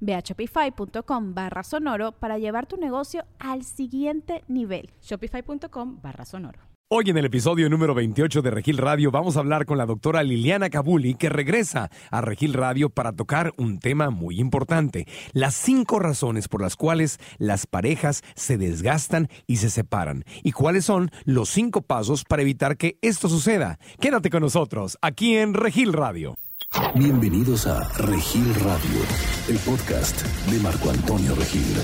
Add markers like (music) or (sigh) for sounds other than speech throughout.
Ve a shopify.com barra sonoro para llevar tu negocio al siguiente nivel. Shopify.com barra sonoro. Hoy en el episodio número 28 de Regil Radio vamos a hablar con la doctora Liliana Cabuli que regresa a Regil Radio para tocar un tema muy importante, las cinco razones por las cuales las parejas se desgastan y se separan y cuáles son los cinco pasos para evitar que esto suceda. Quédate con nosotros aquí en Regil Radio. Bienvenidos a Regil Radio, el podcast de Marco Antonio Regil.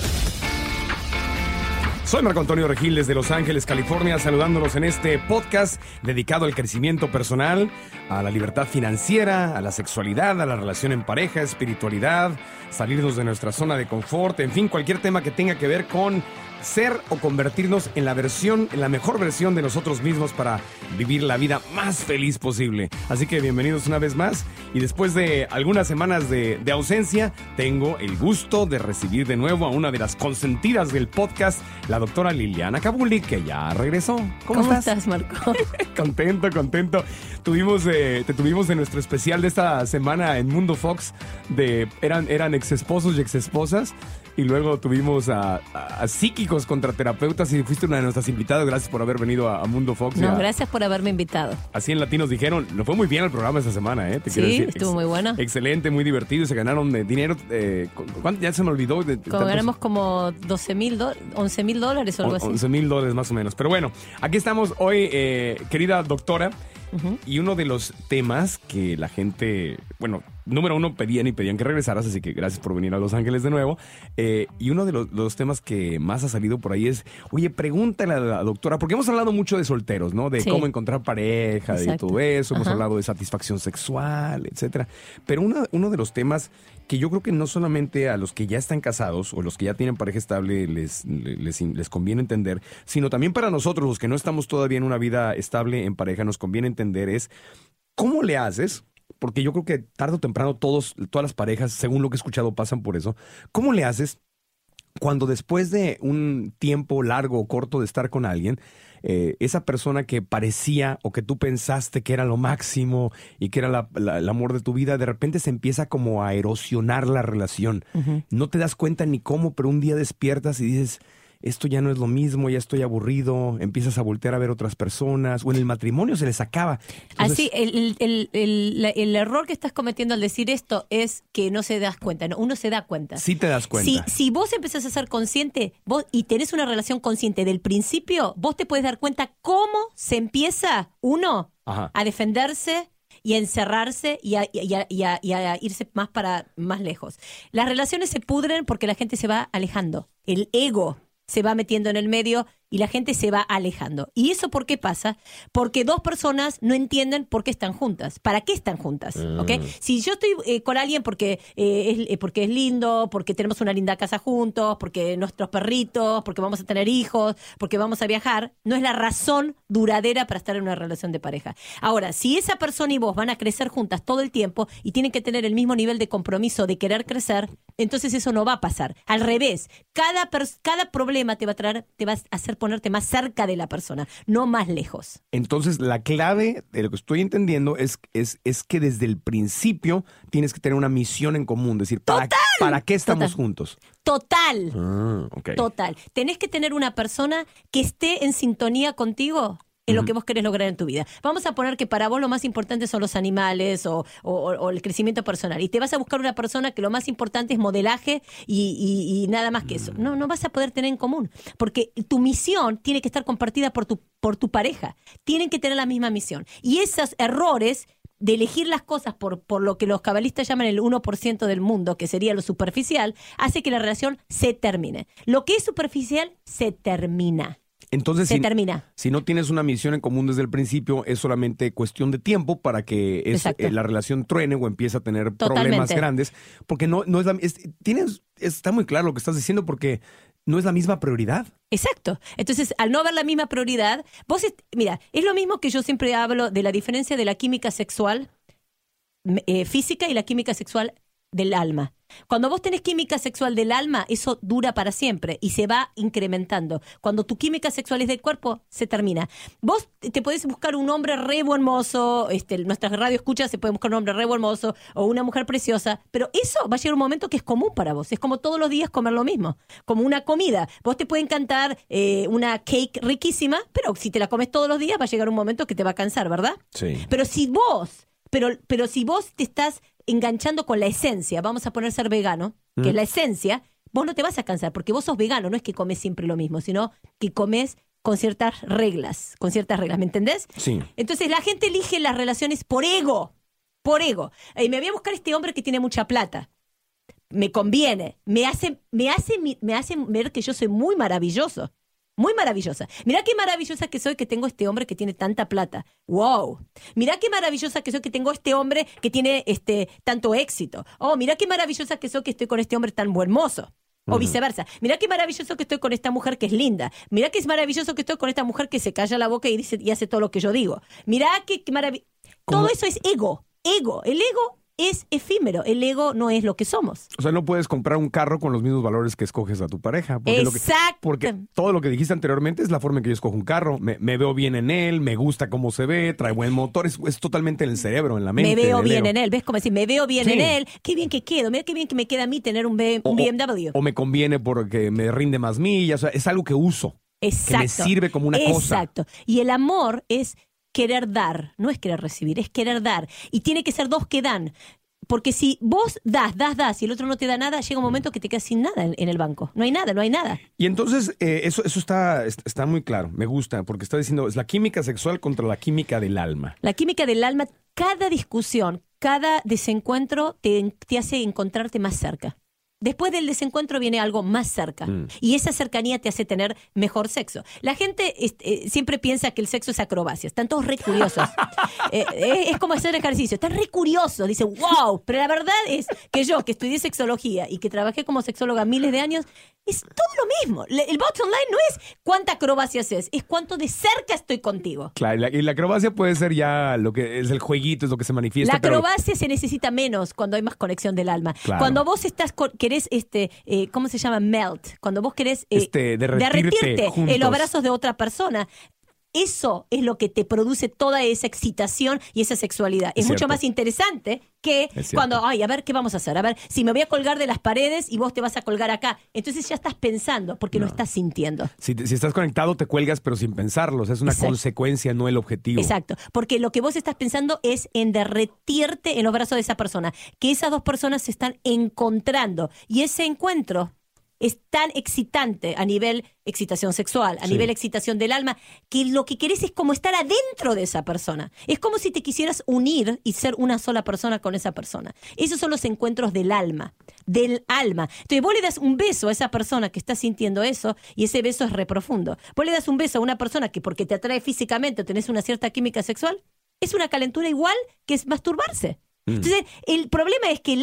Soy Marco Antonio Regil desde Los Ángeles, California, saludándolos en este podcast dedicado al crecimiento personal, a la libertad financiera, a la sexualidad, a la relación en pareja, espiritualidad, salirnos de nuestra zona de confort, en fin, cualquier tema que tenga que ver con ser o convertirnos en la versión, en la mejor versión de nosotros mismos para vivir la vida más feliz posible. Así que bienvenidos una vez más y después de algunas semanas de, de ausencia, tengo el gusto de recibir de nuevo a una de las consentidas del podcast, la doctora Liliana Cabuli, que ya regresó. ¿Cómo, ¿Cómo estás? Marco? (laughs) contento, contento. Tuvimos, eh, te tuvimos en nuestro especial de esta semana en Mundo Fox de eran, eran ex esposos y ex esposas. Y luego tuvimos a, a, a, psíquicos contra terapeutas y fuiste una de nuestras invitadas. Gracias por haber venido a, a Mundo Fox. No, gracias por haberme invitado. Así en Latinos dijeron, nos fue muy bien el programa esta semana, ¿eh? Te sí, decir. estuvo muy bueno. Excelente, muy divertido y se ganaron de dinero. Eh, ¿cuánto? Ya se me olvidó. De, como ganamos como 12 mil, 11 mil dólares o algo así. 11 mil dólares más o menos. Pero bueno, aquí estamos hoy, eh, querida doctora. Uh -huh. Y uno de los temas que la gente, bueno, número uno, pedían y pedían que regresaras, así que gracias por venir a Los Ángeles de nuevo. Eh, y uno de los, los, temas que más ha salido por ahí es, oye, pregúntale a la doctora, porque hemos hablado mucho de solteros, ¿no? De sí. cómo encontrar pareja, Exacto. de todo eso, hemos hablado de satisfacción sexual, etcétera. Pero una, uno de los temas que yo creo que no solamente a los que ya están casados o los que ya tienen pareja estable les, les, les, conviene entender, sino también para nosotros, los que no estamos todavía en una vida estable en pareja, nos conviene entender es cómo le haces porque yo creo que tarde o temprano todos, todas las parejas, según lo que he escuchado, pasan por eso. ¿Cómo le haces cuando después de un tiempo largo o corto de estar con alguien, eh, esa persona que parecía o que tú pensaste que era lo máximo y que era la, la, el amor de tu vida, de repente se empieza como a erosionar la relación. Uh -huh. No te das cuenta ni cómo, pero un día despiertas y dices, esto ya no es lo mismo, ya estoy aburrido, empiezas a voltear a ver otras personas, o en el matrimonio se les acaba. Entonces, Así, el, el, el, el, error que estás cometiendo al decir esto es que no se das cuenta, no, uno se da cuenta. Sí te das cuenta. Si, si vos empezás a ser consciente vos y tenés una relación consciente del principio, vos te puedes dar cuenta cómo se empieza uno Ajá. a defenderse y a encerrarse y a, y, a, y, a, y a, irse más para más lejos. Las relaciones se pudren porque la gente se va alejando. El ego se va metiendo en el medio y la gente se va alejando. ¿Y eso por qué pasa? Porque dos personas no entienden por qué están juntas. ¿Para qué están juntas? Mm. ¿Okay? Si yo estoy eh, con alguien porque, eh, es, eh, porque es lindo, porque tenemos una linda casa juntos, porque nuestros perritos, porque vamos a tener hijos, porque vamos a viajar, no es la razón duradera para estar en una relación de pareja. Ahora, si esa persona y vos van a crecer juntas todo el tiempo y tienen que tener el mismo nivel de compromiso de querer crecer, entonces eso no va a pasar. Al revés, cada, cada problema te va a traer, te va a hacer ponerte más cerca de la persona, no más lejos. Entonces, la clave de lo que estoy entendiendo es, es, es que desde el principio tienes que tener una misión en común, decir, ¿para, ¿para qué estamos Total. juntos? Total. Ah, okay. Total. Tenés que tener una persona que esté en sintonía contigo en lo que vos querés lograr en tu vida. Vamos a poner que para vos lo más importante son los animales o, el crecimiento personal. Y te vas a buscar una persona que lo más importante es modelaje y, nada más que eso. No, no vas a poder tener en común. Porque tu misión tiene que estar compartida por tu, por tu pareja. Tienen que tener la misma misión. Y esos errores de elegir las cosas por, por lo que los cabalistas llaman el 1% del mundo, que sería lo superficial, hace que la relación se termine. Lo que es superficial se termina. Entonces, se si, termina. si no tienes una misión en común desde el principio, es solamente cuestión de tiempo para que eh, la relación truene o empiece a tener problemas grandes. Porque no, no es la. tienes, está muy claro lo que estás diciendo, porque no es la misma prioridad. Exacto. Entonces, al no haber la misma prioridad, vos, mira, es lo mismo que yo siempre hablo de la diferencia de la química sexual eh, física y la química sexual del alma. Cuando vos tenés química sexual del alma, eso dura para siempre y se va incrementando. Cuando tu química sexual es del cuerpo, se termina. Vos te podés buscar un hombre re buen mozo, este, nuestras radio escuchas se puede buscar un hombre re buen mozo o una mujer preciosa, pero eso va a llegar un momento que es común para vos. Es como todos los días comer lo mismo, como una comida. Vos te puede encantar eh, una cake riquísima, pero si te la comes todos los días va a llegar un momento que te va a cansar, ¿verdad? Sí. Pero si vos pero, pero si vos te estás enganchando con la esencia, vamos a poner ser vegano, que es mm. la esencia, vos no te vas a cansar, porque vos sos vegano, no es que comes siempre lo mismo, sino que comes con ciertas reglas, con ciertas reglas, ¿me entendés? Sí. Entonces la gente elige las relaciones por ego, por ego. Y me voy a buscar este hombre que tiene mucha plata. Me conviene, me hace, me hace, me hace ver que yo soy muy maravilloso. Muy maravillosa. Mira qué maravillosa que soy que tengo este hombre que tiene tanta plata. Wow. Mira qué maravillosa que soy que tengo este hombre que tiene este tanto éxito. Oh, mira qué maravillosa que soy que estoy con este hombre tan buen mozo. O viceversa. Mira qué maravilloso que estoy con esta mujer que es linda. Mira qué es maravilloso que estoy con esta mujer que se calla la boca y dice y hace todo lo que yo digo. Mira qué, qué maravilloso. Todo eso es ego. Ego. El ego es efímero. El ego no es lo que somos. O sea, no puedes comprar un carro con los mismos valores que escoges a tu pareja. Porque Exacto. porque todo lo que dijiste anteriormente es la forma en que yo escojo un carro. Me, veo bien en él, me gusta cómo se ve, trae buen motor. Es, totalmente en el cerebro, en la mente. Me veo bien en él. ¿Ves cómo decir? Me veo bien en él. Qué bien que quedo. Mira qué bien que me queda a mí tener un, BMW. O, me conviene porque me rinde más millas. O sea, es algo que uso. Exacto. Que me sirve como una cosa. Exacto. Y el amor es querer dar, no es querer recibir, es querer dar. Y tiene que ser dos que dan. Porque si vos das, das, das y el otro no te da nada, llega un momento que te quedas sin nada en, el banco. No hay nada, no hay nada. Y entonces, eh, eso, eso está, está muy claro, me gusta, porque está diciendo, es la química sexual contra la química del alma. La química del alma, cada discusión, cada desencuentro te, te hace encontrarte más cerca. Después del desencuentro viene algo más cerca. Mm. Y esa cercanía te hace tener mejor sexo. La gente eh, siempre piensa que el sexo es acrobacia. Están todos re curiosos. (laughs) Eh, eh, es como hacer ejercicio. Están re curiosos. Dicen, wow. Pero la verdad es que yo, que estudié sexología y que trabajé como sexóloga miles de años, es todo lo mismo. El bottom line no es cuánta acrobacia haces, es cuánto de cerca estoy contigo. Claro, y la, acrobacia puede ser ya lo que es el jueguito, es lo que se manifiesta. La acrobacia se necesita menos cuando hay más conexión del alma. Cuando vos estás querés, este, eh, ¿cómo se llama? Melt. Cuando vos querés eh, este, derretirte, en los brazos de otra persona. Eso es lo que te produce toda esa excitación y esa sexualidad. Es, mucho más interesante que cuando, ay, a ver qué vamos a hacer. A ver, si me voy a colgar de las paredes y vos te vas a colgar acá. Entonces ya estás pensando porque no, estás sintiendo. Si, estás conectado, te cuelgas, pero sin pensarlo. es una consecuencia, no el objetivo. Exacto. Porque lo que vos estás pensando es en derretirte en los brazos de esa persona. Que esas dos personas se están encontrando. Y ese encuentro es tan excitante a nivel excitación sexual, a nivel excitación del alma, que lo que querés es como estar adentro de esa persona. Es como si te quisieras unir y ser una sola persona con esa persona. Esos son los encuentros del alma, del alma. Entonces vos le das un beso a esa persona que está sintiendo eso y ese beso es reprofundo. Vos le das un beso a una persona que porque te atrae físicamente o tenés una cierta química sexual, es una calentura igual que es masturbarse. Mm. Entonces, el problema es que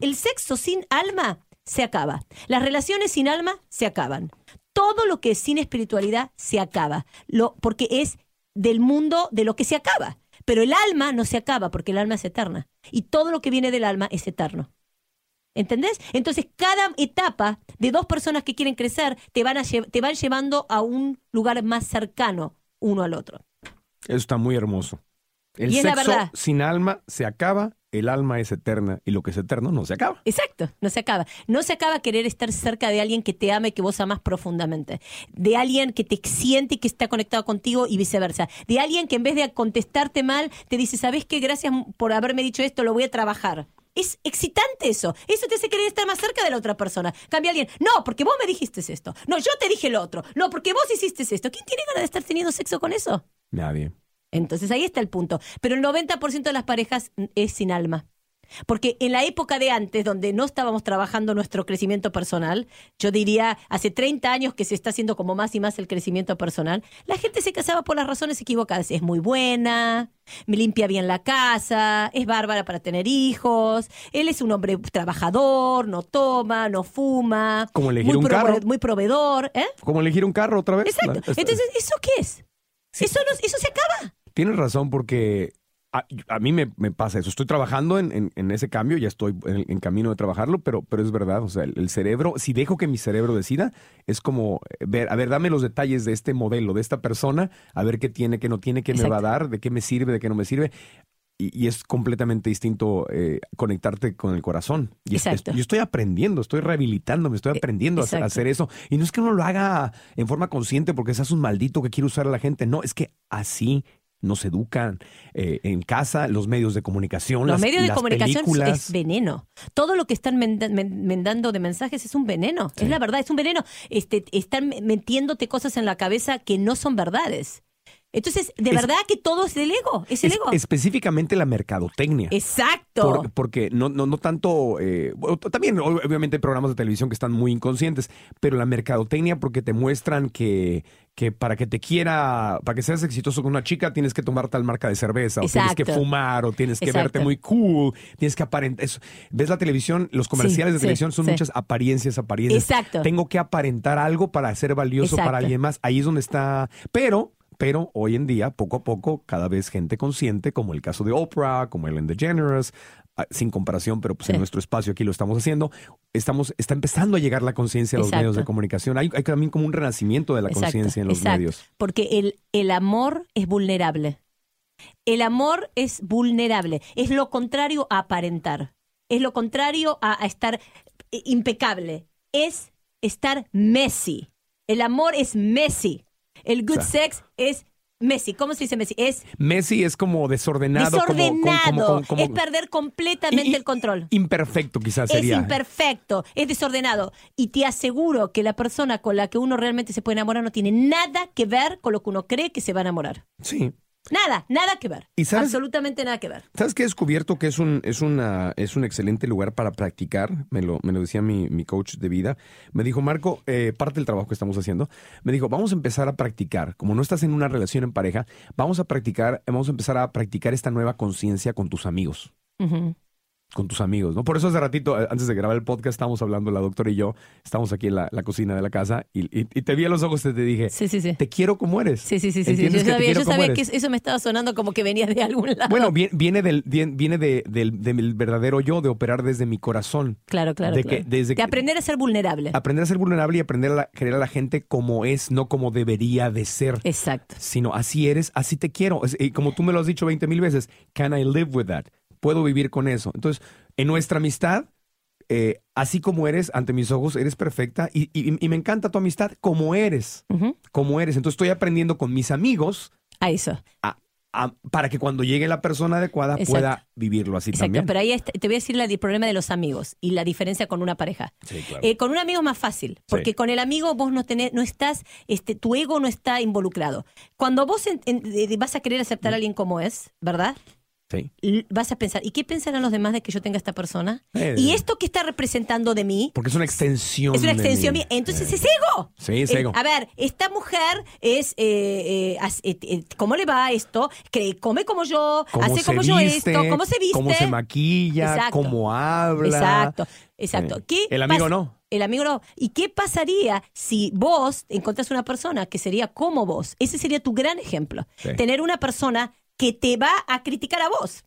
el sexo sin alma se acaba. Las relaciones sin alma se acaban. Todo lo que es sin espiritualidad se acaba, lo, porque es del mundo de lo que se acaba. Pero el alma no se acaba porque el alma es eterna. Y todo lo que viene del alma es eterno. ¿Entendés? Entonces, cada etapa de dos personas que quieren crecer te van, a te van llevando a un lugar más cercano uno al otro. Eso está muy hermoso. El sexo sin alma se acaba, el alma es eterna y lo que es eterno no se acaba. Exacto, no se acaba. No se acaba querer estar cerca de alguien que te ame y que vos amas profundamente. De alguien que te siente y que está conectado contigo y viceversa. De alguien que en vez de contestarte mal, te dice, ¿sabes qué? Gracias por haberme dicho esto, lo voy a trabajar. Es excitante eso. Eso te hace querer estar más cerca de la otra persona. Cambia alguien. No, porque vos me dijiste esto. No, yo te dije lo otro. No, porque vos hiciste esto. ¿Quién tiene ganas de estar teniendo sexo con eso? Nadie. Entonces ahí está el punto. Pero el 90% de las parejas es sin alma. Porque en la época de antes, donde no estábamos trabajando nuestro crecimiento personal, yo diría hace 30 años que se está haciendo como más y más el crecimiento personal, la gente se casaba por las razones equivocadas. Es muy buena, me limpia bien la casa, es bárbara para tener hijos, él es un hombre trabajador, no toma, no fuma. Como elegir un carro. Muy proveedor. ¿eh? Como elegir un carro otra vez. Exacto. Entonces, ¿eso qué es? Eso, eso se acaba. Tienes razón porque a, mí me, pasa eso. Estoy trabajando en, ese cambio, ya estoy en, camino de trabajarlo, pero, pero es verdad. O sea, el, cerebro, si dejo que mi cerebro decida, es como eh, ver, a ver, dame los detalles de este modelo, de esta persona, a ver qué tiene, qué no tiene, qué me va a dar, de qué me sirve, de qué no me sirve. Y, es completamente distinto eh, conectarte con el corazón. Y yo estoy aprendiendo, estoy rehabilitándome, estoy eh, aprendiendo a hacer, eso. Y no es que uno lo haga en forma consciente porque seas un maldito que quiere usar a la gente. No, es que así nos educan eh, en casa, los medios de comunicación. Los medios de comunicación es veneno. Todo lo que están mandando de mensajes es un veneno. Es la verdad, es un veneno. Este, están metiéndote cosas en la cabeza que no son verdades. Entonces, de verdad que todo es del ego, es el ego. Específicamente la mercadotecnia. Exacto. porque no, no, no tanto, eh, también obviamente hay programas de televisión que están muy inconscientes, pero la mercadotecnia porque te muestran que, que para que te quiera, para que seas exitoso con una chica tienes que tomar tal marca de cerveza, o tienes que fumar, o tienes que verte muy cool, tienes que aparentar. Eso. ¿Ves la televisión? Los comerciales de televisión son muchas apariencias, apariencias. Exacto. Tengo que aparentar algo para ser valioso para alguien más. Ahí es donde está. Pero pero hoy en día, poco a poco, cada vez gente consciente, como el caso de Oprah, como Ellen DeGeneres, ah, sin comparación, pero pues en nuestro espacio aquí lo estamos haciendo, estamos, está empezando a llegar la conciencia a los medios de comunicación. Hay, también como un renacimiento de la conciencia en los medios. Porque el, el amor es vulnerable. El amor es vulnerable. Es lo contrario a aparentar. Es lo contrario a, a estar eh, impecable. Es estar messy. El amor es messy. El good sex es Messi, ¿cómo se dice Messi? Es Messi es como desordenado. Desordenado. es perder completamente el control. Imperfecto quizás sería. Es imperfecto, es desordenado. Y te aseguro que la persona con la que uno realmente se puede enamorar no tiene nada que ver con lo que uno cree que se va a enamorar. Sí. Nada, nada que ver. Absolutamente nada que ver. ¿Sabes qué he descubierto que es un, es una, es un excelente lugar para practicar? Me lo, me lo decía mi, mi coach de vida. Me dijo, Marco, eh, parte del trabajo que estamos haciendo, me dijo, vamos a empezar a practicar. Como no estás en una relación en pareja, vamos a practicar, vamos a empezar a practicar esta nueva conciencia con tus amigos con tus amigos, ¿no? Por eso hace ratito, eh, antes de grabar el podcast, estábamos hablando, la doctora y yo, estamos aquí en la, cocina de la casa y, te vi a los ojos y te dije, sí, sí, sí. te quiero como eres. Sí, sí, sí. sí, Yo sabía, yo sabía que eso me estaba sonando como que venía de algún lado. Bueno, viene, del, viene de, del, verdadero yo, de operar desde mi corazón. Claro, claro. De, Que, desde de aprender a ser vulnerable. Aprender a ser vulnerable y aprender a querer a la gente como es, no como debería de ser. Exacto. Sino así eres, así te quiero. Y como tú me lo has dicho 20 mil veces, can I live with that? Puedo vivir con eso. Entonces, en nuestra amistad, eh, así como eres ante mis ojos, eres perfecta y, me encanta tu amistad como eres, como eres. Entonces estoy aprendiendo con mis amigos. A eso. para que cuando llegue la persona adecuada pueda vivirlo así Exacto, también. Pero ahí te voy a decir el problema de los amigos y la diferencia con una pareja. Sí, claro. Eh, con un amigo es más fácil, porque con el amigo vos no tenés, no estás, este, tu ego no está involucrado. Cuando vos vas a querer aceptar a alguien como es, ¿verdad? Vas a pensar, ¿y qué pensarán los demás de que yo tenga esta persona? Eh. ¿Y esto que está representando de mí? Porque es una extensión. Es una extensión mía. Entonces es ego. Sí, es ego. Eh, a ver, esta mujer es, eh, ¿cómo le va esto? Que come como yo, hace como yo esto, cómo se viste. Cómo se maquilla, cómo habla. Exacto, exacto. ¿Qué el amigo no. El amigo no. ¿Y qué pasaría si vos encontrás una persona que sería como vos? Ese sería tu gran ejemplo. Tener una persona que te va a criticar a vos.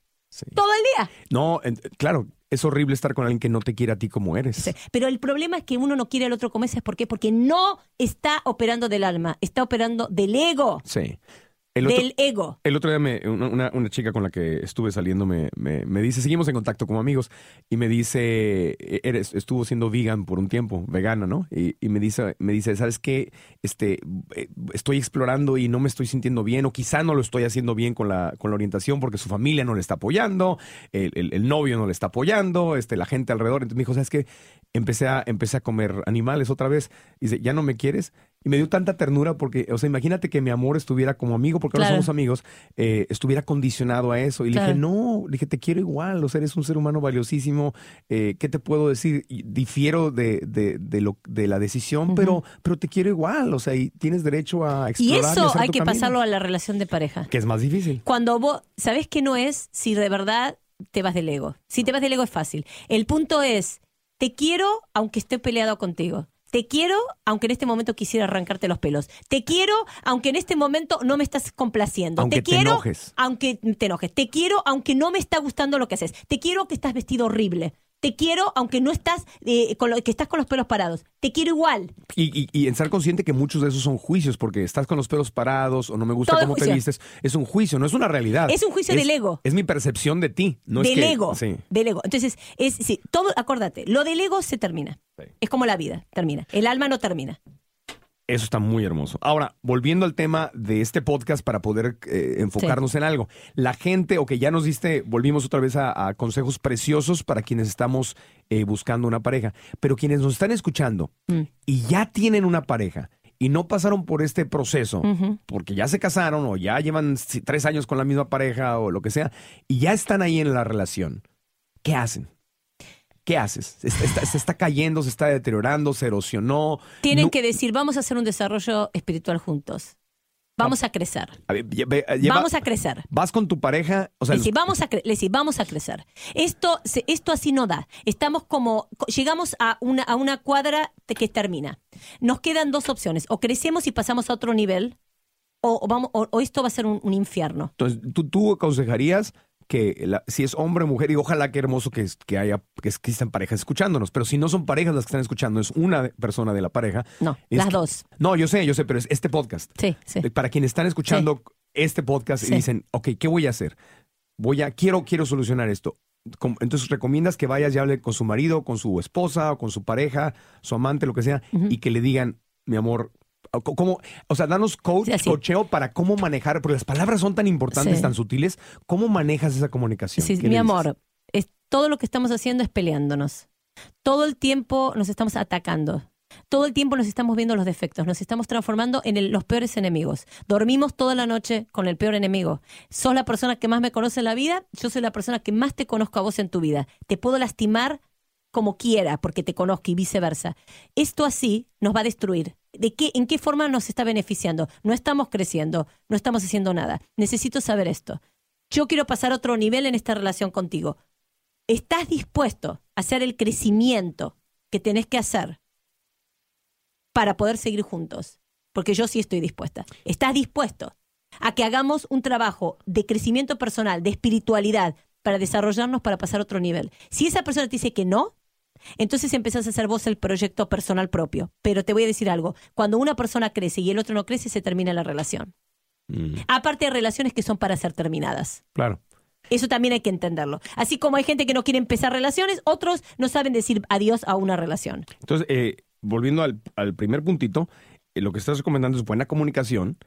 Todo el día. No, claro, es horrible estar con alguien que no te quiere a ti como eres. Pero el problema es que uno no quiere al otro como es. ¿Por qué? Porque no está operando del alma, está operando del ego. Sí. Del ego. El otro día una, chica con la que estuve saliendo me, me, dice, seguimos en contacto como amigos, y me dice, e-, eres, estuvo siendo vegan por un tiempo, vegana, ¿no? Y, me dice, me dice, ¿sabes qué? Este, eh, estoy explorando y no me estoy sintiendo bien, o quizá no lo estoy haciendo bien con la, con la orientación porque su familia no le está apoyando, el, novio no le está apoyando, este, la gente alrededor. Entonces me dijo, ¿sabes qué? Empecé a, empecé a comer animales otra vez. Y dice, ¿ya no me quieres? Y me dio tanta ternura porque, o sea, imagínate que mi amor estuviera como amigo, porque ahora somos amigos, eh, estuviera condicionado a eso. Y le dije, no, le dije, te quiero igual, o sea, eres un ser humano valiosísimo. Eh, ¿Qué te puedo decir? Difiero de, de, de, lo, de la decisión, pero, pero te quiero igual, o sea, y tienes derecho a explorar. Y eso hay que pasarlo a la relación de pareja. Que es más difícil. Cuando vos, ¿sabés qué no es si de verdad te vas del ego? Si te vas del ego es fácil. El punto es, te quiero aunque esté peleado contigo. Te quiero, aunque en este momento quisiera arrancarte los pelos. Te quiero, aunque en este momento no me estás complaciendo. Aunque te, quiero, enojes. aunque te enojes. Te quiero, aunque no me está gustando lo que haces. Te quiero, aunque estás vestido horrible. Te quiero, aunque no estás, eh, con lo, que estás con los pelos parados. Te quiero igual. Y, y, en ser consciente que muchos de esos son juicios, porque estás con los pelos parados o no me gusta cómo te vistes. Es un juicio, no es una realidad. Es un juicio del ego. Es mi percepción de ti, no del es que, ego. Del ego. Entonces, es, sí, todo, acuérdate, lo del ego se termina. Es como la vida, termina. El alma no termina. Eso está muy hermoso. Ahora, volviendo al tema de este podcast para poder eh, enfocarnos en algo. La gente, o que ya nos diste, volvimos otra vez a, consejos preciosos para quienes estamos eh, buscando una pareja. Pero quienes nos están escuchando mm. y ya tienen una pareja y no pasaron por este proceso, porque ya se casaron o ya llevan tres años con la misma pareja o lo que sea, y ya están ahí en la relación, ¿qué hacen? ¿Qué haces? Se está, cayendo, se está deteriorando, se erosionó. Tienen que decir, vamos a hacer un desarrollo espiritual juntos. Vamos a crecer. vamos a crecer. Vas con tu pareja. O sea, vamos a, vamos a crecer. Esto, esto así no da. Estamos como, llegamos a una, a una cuadra que termina. Nos quedan dos opciones. O crecemos y pasamos a otro nivel, o, vamos, o, esto va a ser un, un infierno. Entonces, tú, tú aconsejarías que si es hombre o mujer, y ojalá que hermoso que, que haya que existan parejas escuchándonos, pero si no son parejas las que están escuchando, es una persona de la pareja. No, las dos. No, yo sé, yo sé, pero es este podcast. Sí, sí. Para quienes están escuchando este podcast y dicen, ok, ¿qué voy a hacer? Voy a, quiero, quiero solucionar esto. Entonces recomiendas que vayas y hable con su marido, con su esposa, o con su pareja, su amante, lo que sea, y que le digan, mi amor, ¿Cómo, o sea, danos coach, cocheo para cómo manejar, porque las palabras son tan importantes, tan sutiles. ¿Cómo manejas esa comunicación? Sí, mi amor, es, todo lo que estamos haciendo es peleándonos. Todo el tiempo nos estamos atacando. Todo el tiempo nos estamos viendo los defectos, nos estamos transformando en los peores enemigos. Dormimos toda la noche con el peor enemigo. Sos la persona que más me conoce en la vida, yo soy la persona que más te conozco a vos en tu vida. Te puedo lastimar como quiera porque te conozco y viceversa. Esto así nos va a destruir. ¿De qué, ¿En qué forma nos está beneficiando? No estamos creciendo, no estamos haciendo nada. Necesito saber esto. Yo quiero pasar a otro nivel en esta relación contigo. ¿Estás dispuesto a hacer el crecimiento que tenés que hacer para poder seguir juntos? Porque yo sí estoy dispuesta. ¿Estás dispuesto a que hagamos un trabajo de crecimiento personal, de espiritualidad, para desarrollarnos, para pasar a otro nivel? Si esa persona te dice que no, entonces empezás a hacer vos el proyecto personal propio. Pero te voy a decir algo, cuando una persona crece y el otro no crece, se termina la relación. Mm. Aparte de relaciones que son para ser terminadas. Claro. Eso también hay que entenderlo. Así como hay gente que no quiere empezar relaciones, otros no saben decir adiós a una relación. Entonces, eh, volviendo al, primer puntito, eh, lo que estás recomendando es buena comunicación,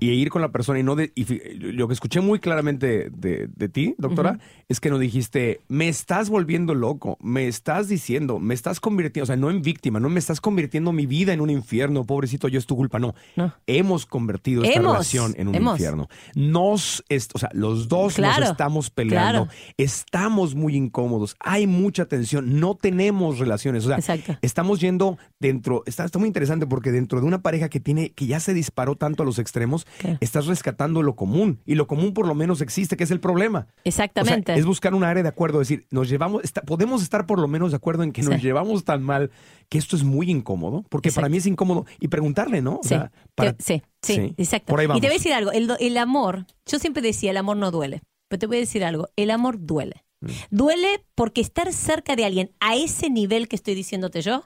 y ir con la persona y no de, y lo que escuché muy claramente de, ti, doctora, es que no dijiste, me estás volviendo loco, me estás diciendo, me estás convirtiendo, o sea, no en víctima, no me estás convirtiendo mi vida en un infierno, pobrecito, yo es tu culpa, no. Hemos convertido esta relación en un infierno. Nos, o sea, los dos nos estamos peleando, estamos muy incómodos, hay mucha tensión, no tenemos relaciones, o sea, estamos yendo dentro, está, está muy interesante porque dentro de una pareja que tiene, que ya se disparó tanto a los extremos, estás rescatando lo común. Y lo común por lo menos existe, que es el problema. Exactamente. es buscar un área de acuerdo, decir, nos llevamos, podemos estar por lo menos de acuerdo en que nos llevamos tan mal que esto es muy incómodo, porque para mí es incómodo. Y preguntarle, ¿no? sí. sí, sí, exacto. Y te voy a decir algo, el, amor, yo siempre decía, el amor no duele, pero te voy a decir algo, el amor duele. Mm. Duele porque estar cerca de alguien a ese nivel que estoy diciéndote yo,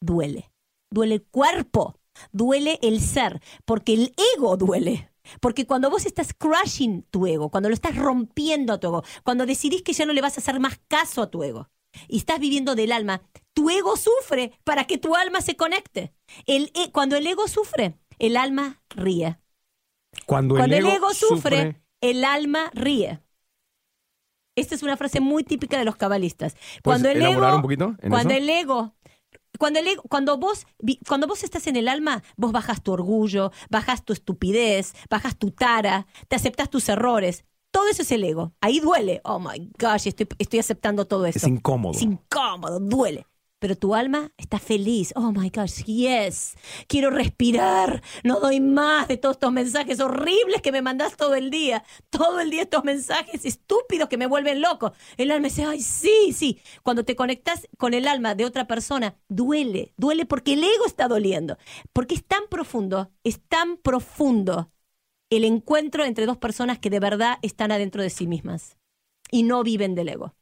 duele. Duele el cuerpo duele el ser, porque el ego duele. Porque cuando vos estás crushing tu ego, cuando lo estás rompiendo a tu ego, cuando decidís que ya no le vas a hacer más caso a tu ego y estás viviendo del alma, tu ego sufre para que tu alma se conecte. El, e, cuando el ego sufre, el alma ríe. Cuando, el, ego sufre, el alma ríe. Esta es una frase muy típica de los cabalistas. Cuando el ego, un poquito cuando el ego cuando, el cuando, vos, cuando vos estás en el alma, vos bajas tu orgullo, bajas tu estupidez, bajas tu tara, te aceptas tus errores. Todo eso es el ego. Ahí duele. Oh my gosh, estoy, estoy aceptando todo esto. Es incómodo. Es incómodo, duele pero tu alma está feliz. Oh my gosh, yes. Quiero respirar. No doy más de todos estos mensajes horribles que me mandas todo el día. Todo el día estos mensajes estúpidos que me vuelven loco. El alma dice, ay, sí, sí. Cuando te conectas con el alma de otra persona, duele. Duele porque el ego está doliendo. Porque es tan profundo, es tan profundo el encuentro entre dos personas que de verdad están adentro de sí mismas y no viven del ego.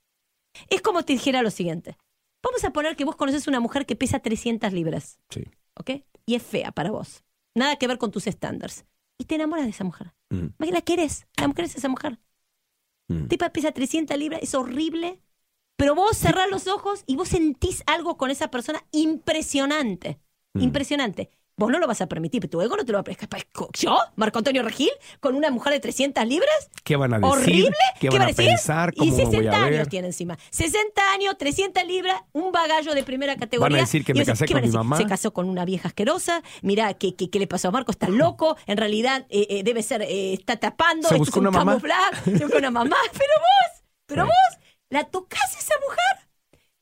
Es como te dijera lo siguiente. Vamos a poner que vos conoces una mujer que pesa 300 libras. Sí. ¿Ok? Y es fea para vos. Nada que ver con tus estándares. Y te enamoras de esa mujer. Mm. Imagina que eres. La mujer es esa mujer. Mm. Tipa pesa 300 libras, es horrible. Pero vos cerrás los ojos y vos sentís algo con esa persona impresionante. Mm. Impresionante. Vos no lo vas a permitir, pero tu ego no te lo va a permitir. ¿Yo? ¿Marco Antonio Regil? ¿Con una mujer de 300 libras? ¿Qué van a decir? ¿Horrible? ¿Qué, van a, pensar? ¿Cómo y 60 voy a ver? años tiene encima. 60 años, 300 libras, un bagallo de primera categoría. Van a decir que me casé ¿qué con mi decir? mamá. Se casó con una vieja asquerosa. Mira, ¿qué, qué, qué le pasó a Marco? Está loco. En realidad, eh, eh, debe ser, eh, está tapando. ¿Se buscó es un una mamá? Se buscó una mamá. (laughs) Pero vos, pero Sí. vos, la tocás a esa mujer.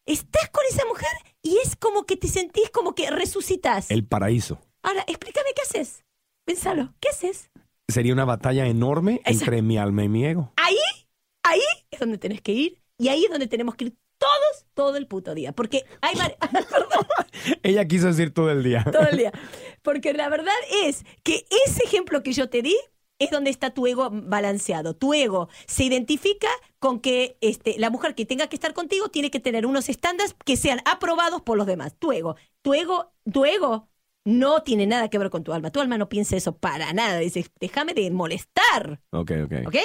Estás con esa mujer y es como que te sentís como que resucitas. El paraíso. Ahora, explícame qué haces. Pensalo, ¿qué haces? Sería una batalla enorme entre mi alma y mi ego. Ahí, ahí es donde tenés que ir y ahí es donde tenemos que ir todos, todo el puto día. Porque hay (laughs) perdón, (laughs) Ella quiso decir todo el día. todo el día. (laughs) Porque la verdad es que ese ejemplo que yo te di es donde está tu ego balanceado. Tu ego se identifica con que este, la mujer que tenga que estar contigo tiene que tener unos estándares que sean aprobados por los demás. Tu ego, tu ego, tu ego no tiene nada que ver con tu alma. Tu alma no piensa eso para nada. Dice, déjame de molestar. Ok, ok. ¿Ok?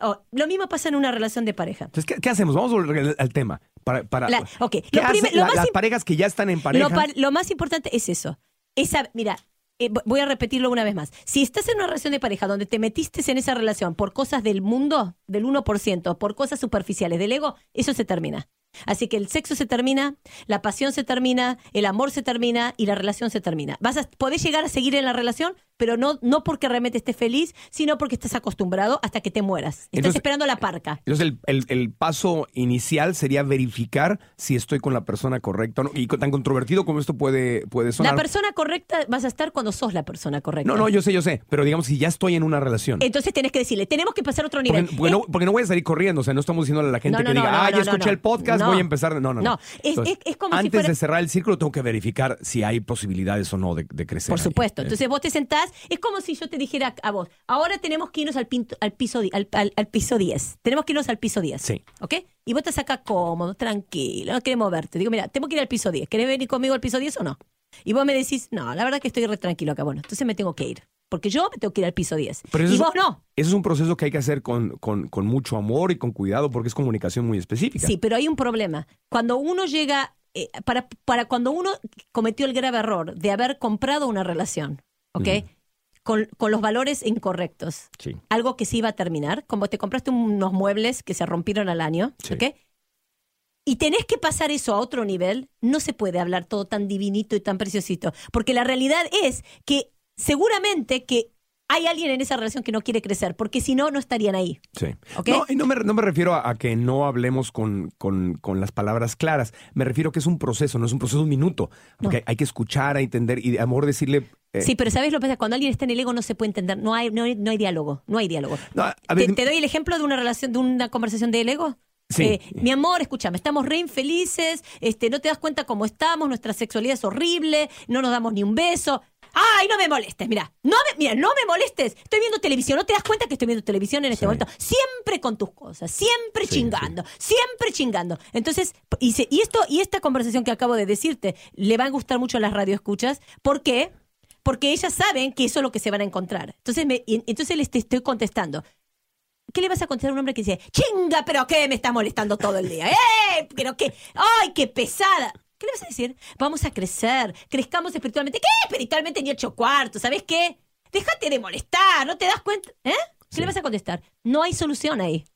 Oh, lo mismo pasa en una relación de pareja. Entonces, ¿qué, qué hacemos? Vamos a volver al, tema. Para, para, La- ok, ¿Qué lo hacen primer- lo la- más las parejas que ya están en pareja? Lo, lo más importante es eso. Esa, mira, eh, vo- voy a repetirlo una vez más. Si estás en una relación de pareja donde te metiste en esa relación por cosas del mundo, del 1%, por cosas superficiales del ego, eso se termina. Así que el sexo se termina, la pasión se termina, el amor se termina y la relación se termina. Vas a, podés llegar a seguir en la relación, pero no, no porque realmente estés feliz, sino porque estás acostumbrado hasta que te mueras. Estás Entonces- esperando la parca. Entonces, el, el- el paso inicial sería verificar si estoy con la persona correcta. o no. Y tan controvertido como esto puede, puede sonar. La persona correcta vas a estar cuando sos la persona correcta. no, no, yo sé, yo sé. Pero digamos, si ya estoy en una relación. Entonces tenés que decirle, tenemos que pasar a otro Porque, nivel. porque no, porque no voy a salir corriendo, o sea, no estamos diciéndole a la gente No, no, que diga, ah, ya escuché el podcast, voy a empezar. No, no, no. Es- es- es como si antes fuera- de cerrar el círculo, tengo que verificar si hay posibilidades o no de, de crecer. Por ahí. supuesto. Eh, Entonces vos te sentás, es como si yo te dijera a vos, ahora tenemos que irnos al, pinto- al, piso, al, al- al piso 10. Tenemos que irnos al piso 10. Sí. ¿Ok? Y vos estás acá cómodo, tranquilo, no querés moverte. Digo, mira, tengo que ir al piso 10. ¿Querés venir conmigo al piso 10 o no? Y vos me decís, no, la verdad que estoy re tranquilo acá. Bueno, entonces me tengo que ir. Porque yo me tengo que ir al piso 10. Pero eso y es- vos no. Eso es un proceso que hay que hacer con, con- con mucho amor y con cuidado porque es comunicación muy específica. Sí, pero hay un problema. Cuando uno llega, eh, para, para cuando uno cometió el grave error de haber comprado una relación, ¿ok? Con, con los valores incorrectos. Sí. Algo que se iba a terminar, como te compraste unos muebles que se rompieron al año, Sí. ¿ok? Y tenés que pasar eso a otro nivel, no se puede hablar todo tan divinito y tan preciosito. Porque la realidad es que seguramente que hay alguien en esa relación que no quiere crecer, porque si no, no estarían ahí. Sí. ¿Ok? No, y no me, no me refiero a, a que no hablemos con, con- con las palabras claras. Me refiero a que es un proceso, no es un proceso de un minuto. Porque hay que escuchar, a entender y de amor decirle. Eh, Sí, pero ¿sabes lo que pasa? Cuando alguien está en el ego no se puede entender, no hay, no hay, no hay diálogo, no hay diálogo. no, a ¿Te, ver, te doy el ejemplo de una relación, de una conversación del ego? Sí. Eh, mi amor, escúchame, estamos re infelices, este, no te das cuenta cómo estamos, nuestra sexualidad es horrible, no nos damos ni un beso. ¡Ay, no me molestes! Mira, no me, mira, no me molestes. Estoy viendo televisión. ¿No te das cuenta que estoy viendo televisión en este Sí. momento? Siempre con tus cosas, siempre Sí, chingando, siempre chingando. Entonces, y, se- y esto, y esta conversación que acabo de decirte, le va a gustar mucho a las radioescuchas. ¿Por qué? Porque ellas saben que eso es lo que se van a encontrar. Entonces, me, entonces les estoy contestando. ¿Qué le vas a contestar a un hombre que dice, chinga, pero qué me está molestando todo el día? ¡Eh! Pero qué, ¡ay, qué pesada! ¿Qué le vas a decir? Vamos a crecer, crezcamos espiritualmente. ¿Qué? Espiritualmente ni ocho cuartos, ¿sabes qué? Déjate de molestar, ¿no te das cuenta? ¿Eh? ¿Qué le vas a contestar? No hay solución ahí.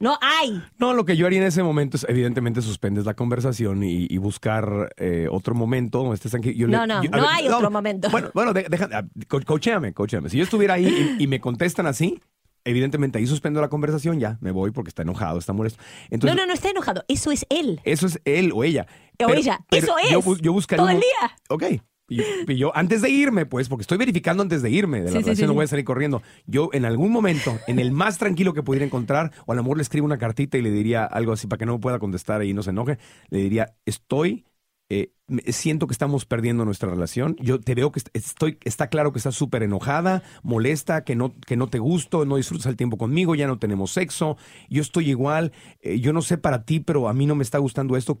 No hay. No, lo que yo haría en ese momento es, evidentemente, suspendes la conversación y, buscar eh, otro momento donde estés tranquilo. no, no, no hay otro momento. Bueno, bueno, deja, ah, coacheame, coacheame. Si yo estuviera ahí y, me contestan así, evidentemente ahí suspendo la conversación, ya me voy porque está enojado, está molesto. no, no, no está enojado. Eso es él. Eso es él o ella. O ella. Eso es. Yo, yo buscaría. Todo el día. Ok. Y, yo, antes de irme, pues, porque estoy verificando antes de irme de la relación, no voy a salir corriendo. Yo, en algún momento, en el más tranquilo que pudiera encontrar, o a lo mejor le escribo una cartita y le diría algo así para que no me pueda contestar y no se enoje, le diría, estoy eh, siento que estamos perdiendo nuestra relación. Yo te veo que estoy, está claro que estás súper enojada, molesta, que no, que no te gusto, no disfrutas el tiempo conmigo, ya no tenemos sexo. Yo estoy igual. Eh, yo no sé para ti, pero a mí no me está gustando esto.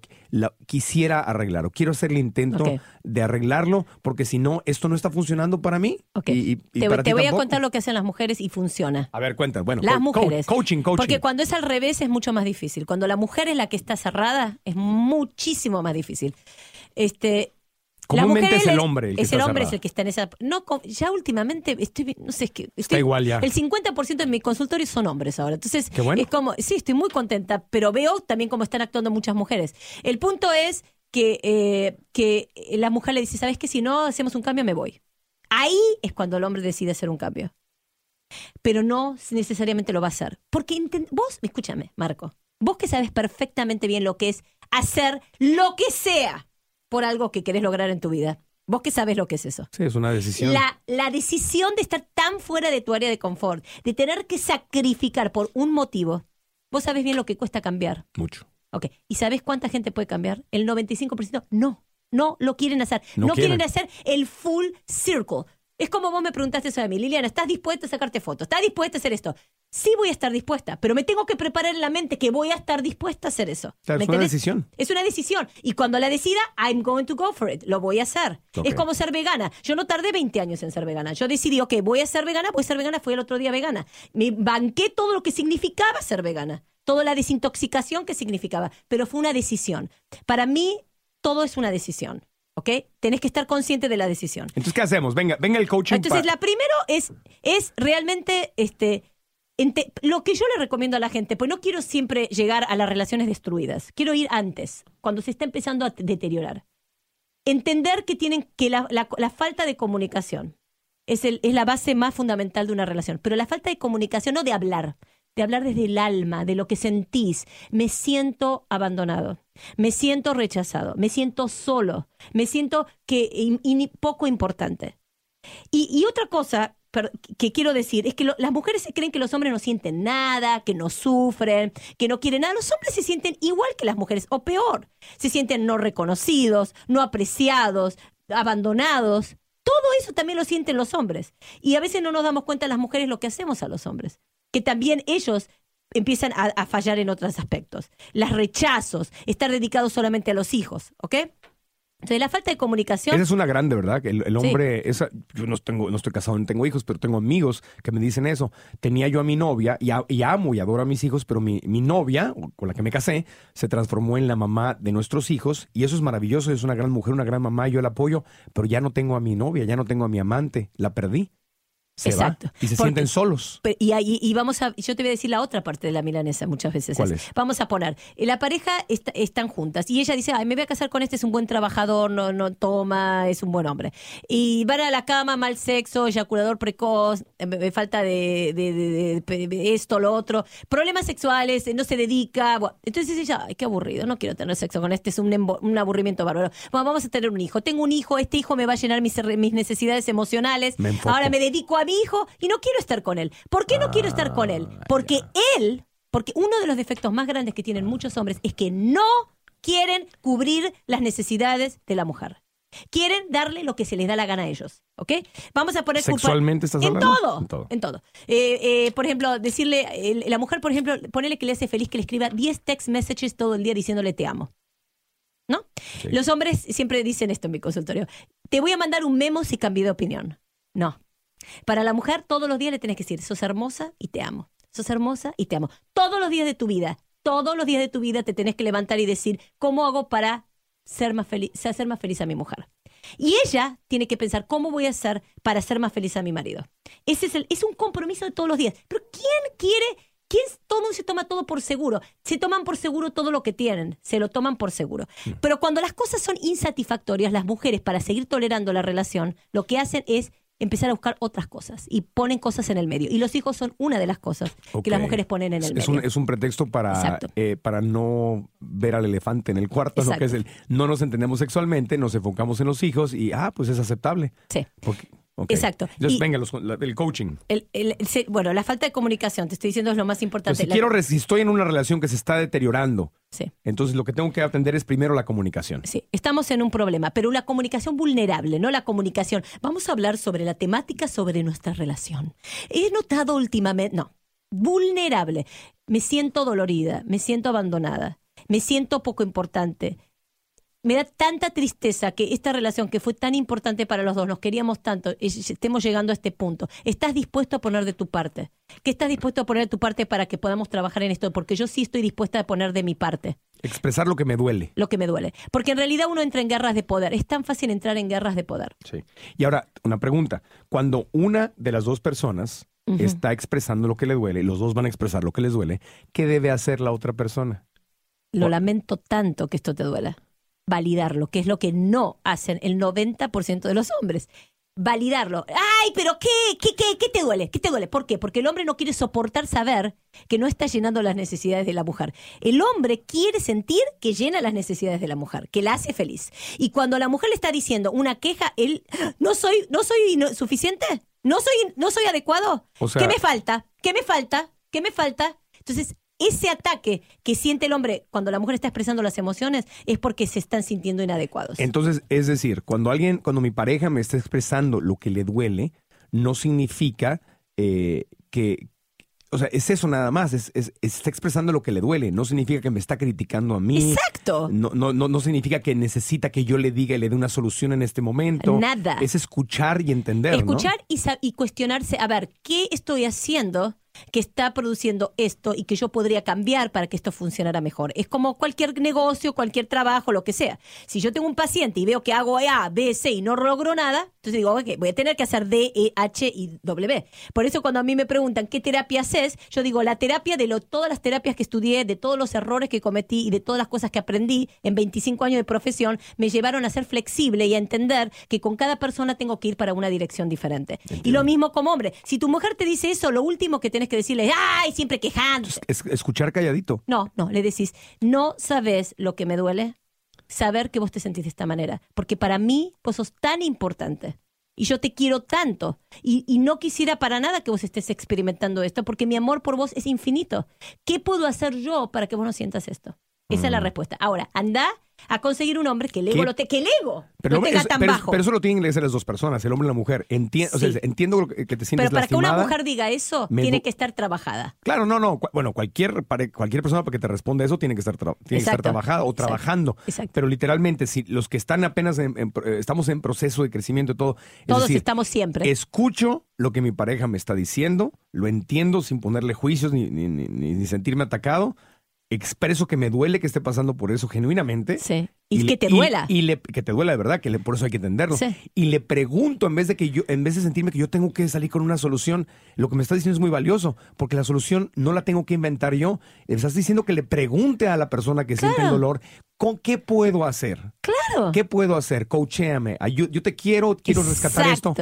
quisiera arreglarlo. Quiero hacer el intento de arreglarlo, porque si no, esto no está funcionando para mí. Y, te, voy a contar lo que hacen las mujeres y funciona. A ver, cuenta. Bueno, las mujeres. coaching, coaching. Porque cuando es al revés es mucho más difícil. Cuando la mujer es la que está cerrada, es muchísimo más difícil. Este, Comúnmente es el hombre. El que es el hombre es el que está en esa. No, ya últimamente estoy, no sé, es que está igual ya. El 50% de mis consultorios son hombres ahora. Entonces, es como, sí, estoy muy contenta, pero veo también cómo están actuando muchas mujeres. El punto es que, eh, que la mujer le dice, ¿sabes qué? Si no hacemos un cambio, me voy. Ahí es cuando el hombre decide hacer un cambio. Pero no necesariamente lo va a hacer. Porque vos, escúchame, Marco, vos que sabes perfectamente bien lo que es hacer lo que sea por algo que querés lograr en tu vida. Vos que sabes lo que es eso. Sí, es una decisión. La, la, decisión de estar tan fuera de tu área de confort, de tener que sacrificar por un motivo, vos sabes bien lo que cuesta cambiar. Mucho. Ok. ¿Y sabes cuánta gente puede cambiar? El 95% no. No lo quieren hacer. No, quieren. hacer el full circle. Es como vos me preguntaste eso a mí, Liliana, ¿estás dispuesta a sacarte fotos? ¿Estás dispuesta a hacer esto? Sí voy a estar dispuesta, pero me tengo que preparar en la mente que voy a estar dispuesta a hacer eso. es una decisión. Es una decisión. Y cuando la decida, I'm going to go for it. Lo voy a hacer. Es como ser vegana. Yo no tardé 20 años en ser vegana. Yo decidí, ok, voy a ser vegana, voy a ser vegana. Fui el otro día vegana. Me banqué todo lo que significaba ser vegana. Toda la desintoxicación que significaba. Pero fue una decisión. Para mí, todo es una decisión. ¿ok? Tenés que estar consciente de la decisión. Entonces, ¿qué hacemos? Venga, venga el coaching. Entonces, la primero es, es realmente este, lo que yo le recomiendo a la gente, pues no quiero siempre llegar a las relaciones destruidas, quiero ir antes, cuando se está empezando a deteriorar. Entender que tienen que la, falta de comunicación es, la base más fundamental de una relación, pero la falta de comunicación, no de hablar, de hablar desde el alma, de lo que sentís. Me siento abandonado, me siento rechazado, me siento solo, me siento que poco importante. Y, otra cosa que quiero decir es que las mujeres se creen que los hombres no sienten nada, que no sufren, que no quieren nada. Los hombres se sienten igual que las mujeres, o peor. Se sienten no reconocidos, no apreciados, abandonados. Todo eso también lo sienten los hombres. Y a veces no nos damos cuenta las mujeres lo que hacemos a los hombres que también ellos empiezan a, fallar en otros aspectos. Las rechazos, estar dedicados solamente a los hijos, ¿ok? Entonces, la falta de comunicación. Esa es una grande, ¿verdad? Que el, hombre, esa, yo no, tengo, no estoy casado, no tengo hijos, pero tengo amigos que me dicen eso. Tenía yo a mi novia, y, y, amo y adoro a mis hijos, pero mi, mi novia, con la que me casé, se transformó en la mamá de nuestros hijos, y eso es maravilloso, es una gran mujer, una gran mamá, yo la apoyo, pero ya no tengo a mi novia, ya no tengo a mi amante, la perdí. Exacto. y se sienten solos. Y, y, vamos a, yo te voy a decir la otra parte de la milanesa muchas veces. Vamos a poner, eh, la pareja están juntas y ella dice, ay, me voy a casar con este, es un buen trabajador, no, no toma, es un buen hombre. Y van a la cama, mal sexo, eyaculador precoz, eh, falta de, de, esto, lo otro, problemas sexuales, no se dedica. entonces ella, ay, qué aburrido, no quiero tener sexo con este, es un, un aburrimiento bárbaro. vamos a tener un hijo. Tengo un hijo, este hijo me va a llenar mis, mis necesidades emocionales. Ahora me dedico a hijo y no quiero estar con él. ¿Por qué no quiero estar con él? Ah, porque él, porque uno de los defectos más grandes que tienen muchos hombres es que no quieren cubrir las necesidades de la mujer. Quieren darle lo que se les da la gana a ellos, ¿ok? Vamos a poner sexualmente estás en todo, en todo, eh, eh, por ejemplo, decirle la mujer, por ejemplo, ponerle que le hace feliz que le escriba 10 text messages todo el día diciéndole te amo. ¿no? Los hombres siempre dicen esto en mi consultorio. te voy a mandar un memo si cambié de opinión. No. Para la mujer, todos los días le tenés que decir, sos hermosa y te amo. Sos hermosa y te amo. Todos los días de tu vida, todos los días de tu vida te tenés que levantar y decir, ¿cómo hago para ser más feliz, hacer más feliz a mi mujer? Y ella tiene que pensar, ¿cómo voy a hacer para hacer más feliz a mi marido? Ese es, el, es un compromiso de todos los días. Pero ¿quién quiere ¿Quién todo mundo se toma todo por seguro? Se toman por seguro todo lo que tienen, se lo toman por seguro. Mm. Pero cuando las cosas son insatisfactorias, las mujeres, para seguir tolerando la relación, lo que hacen es empezar a buscar otras cosas y ponen cosas en el medio. Y los hijos son una de las cosas que las mujeres ponen en el es medio. Un, es un pretexto para, eh, para no ver al elefante en el cuarto, que es el, no nos entendemos sexualmente, nos enfocamos en los hijos y, ah, pues es aceptable. Sí. Exacto. Entonces, venga, el coaching. bueno, la falta de comunicación, te estoy diciendo, es lo más importante. si, quiero, si estoy en una relación que se está deteriorando, sí. entonces lo que tengo que atender es primero la comunicación. Sí, estamos en un problema, pero la comunicación vulnerable, no la comunicación. Vamos a hablar sobre la temática sobre nuestra relación. He notado últimamente, no, vulnerable. Me siento dolorida, me siento abandonada, me siento poco importante me da tanta tristeza que esta relación que fue tan importante para los dos, nos queríamos tanto, estemos llegando a este punto. ¿Estás dispuesto a poner de tu parte? ¿Qué estás dispuesto a poner de tu parte para que podamos trabajar en esto? Porque yo sí estoy dispuesta a poner de mi parte. Expresar lo que me duele. Lo que me duele. Porque en realidad uno entra en guerras de poder. Es tan fácil entrar en guerras de poder. Sí. Y ahora, una pregunta. Cuando una de las dos personas está expresando lo que le duele, los dos van a expresar lo que les duele, ¿qué debe hacer la otra persona? Lo lamento tanto que esto te duela validarlo, que es lo que no hacen el 90% de los hombres. Validarlo. Ay, pero ¿qué? ¿Qué, qué, qué te duele? ¿Qué te duele? ¿Por qué? Porque el hombre no quiere soportar saber que no está llenando las necesidades de la mujer. El hombre quiere sentir que llena las necesidades de la mujer, que la hace feliz. Y cuando la mujer le está diciendo una queja, él, no soy, no soy suficiente, no soy, no soy adecuado. ¿Qué me falta? ¿Qué me falta? ¿Qué me falta? Entonces, ese ataque que siente el hombre cuando la mujer está expresando las emociones es porque se están sintiendo inadecuados. Entonces, es decir, cuando alguien, cuando mi pareja me está expresando lo que le duele, no significa eh, que, o sea, es eso nada más, es, está expresando lo que le duele, no significa que me está criticando a mí. Exacto. No, no, no, no significa que necesita que yo le diga y le dé una solución en este momento. Nada. Es escuchar y entender. Escuchar y, y cuestionarse, a ver, ¿qué estoy haciendo que está produciendo esto y que yo podría cambiar para que esto funcionara mejor. Es como cualquier negocio, cualquier trabajo, lo que sea. Si yo tengo un paciente y veo que hago A, B, C y no logro nada, entonces digo, ok, voy a tener que hacer D, E, H y W. Por eso cuando a mí me preguntan qué terapia haces, yo digo, la terapia de lo, todas las terapias que estudié, de todos los errores que cometí y de todas las cosas que aprendí en 25 años de profesión, me llevaron a ser flexible y a entender que con cada persona tengo que ir para una dirección diferente. Y lo mismo como hombre. Si tu mujer te dice eso, lo último que tienes que decirle, ay, siempre quejando. escuchar calladito. No, no, le decís, no sabes lo que me duele, saber que vos te sentís de esta manera, porque para mí vos sos tan importante y yo te quiero tanto y, y, no quisiera para nada que vos estés experimentando esto, porque mi amor por vos es infinito. ¿Qué puedo hacer yo para que vos no sientas esto? Esa es la mm. respuesta. Ahora, anda a conseguir un hombre que el ego, lo te, que el ego pero, tenga tan bajo. Pero eso lo tienen que hacer las dos personas, el hombre y la mujer. Entiendo, entiendo que te sientes Pero para que una mujer diga eso, tiene que estar trabajada. Claro, no, no. Bueno, cualquier, cualquier persona para que te responda eso tiene que estar, tiene que estar trabajada o trabajando. Pero literalmente, si los que están apenas, estamos en proceso de crecimiento y todo. Todos estamos siempre. Escucho lo que mi pareja me está diciendo, lo entiendo sin ponerle juicios ni, ni, ni, ni sentirme atacado expreso que me duele que esté pasando por eso genuinamente. Sí. Y, que te duela. Y, le, que te duela de verdad, que por eso hay que entenderlo. Sí. Y le pregunto, en vez de que yo, en vez de sentirme que yo tengo que salir con una solución, lo que me está diciendo es muy valioso, porque la solución no la tengo que inventar yo. Estás diciendo que le pregunte a la persona que siente el dolor, ¿con qué puedo hacer? Claro. ¿Qué puedo hacer? Coachéame. Yo te quiero, quiero rescatar esto.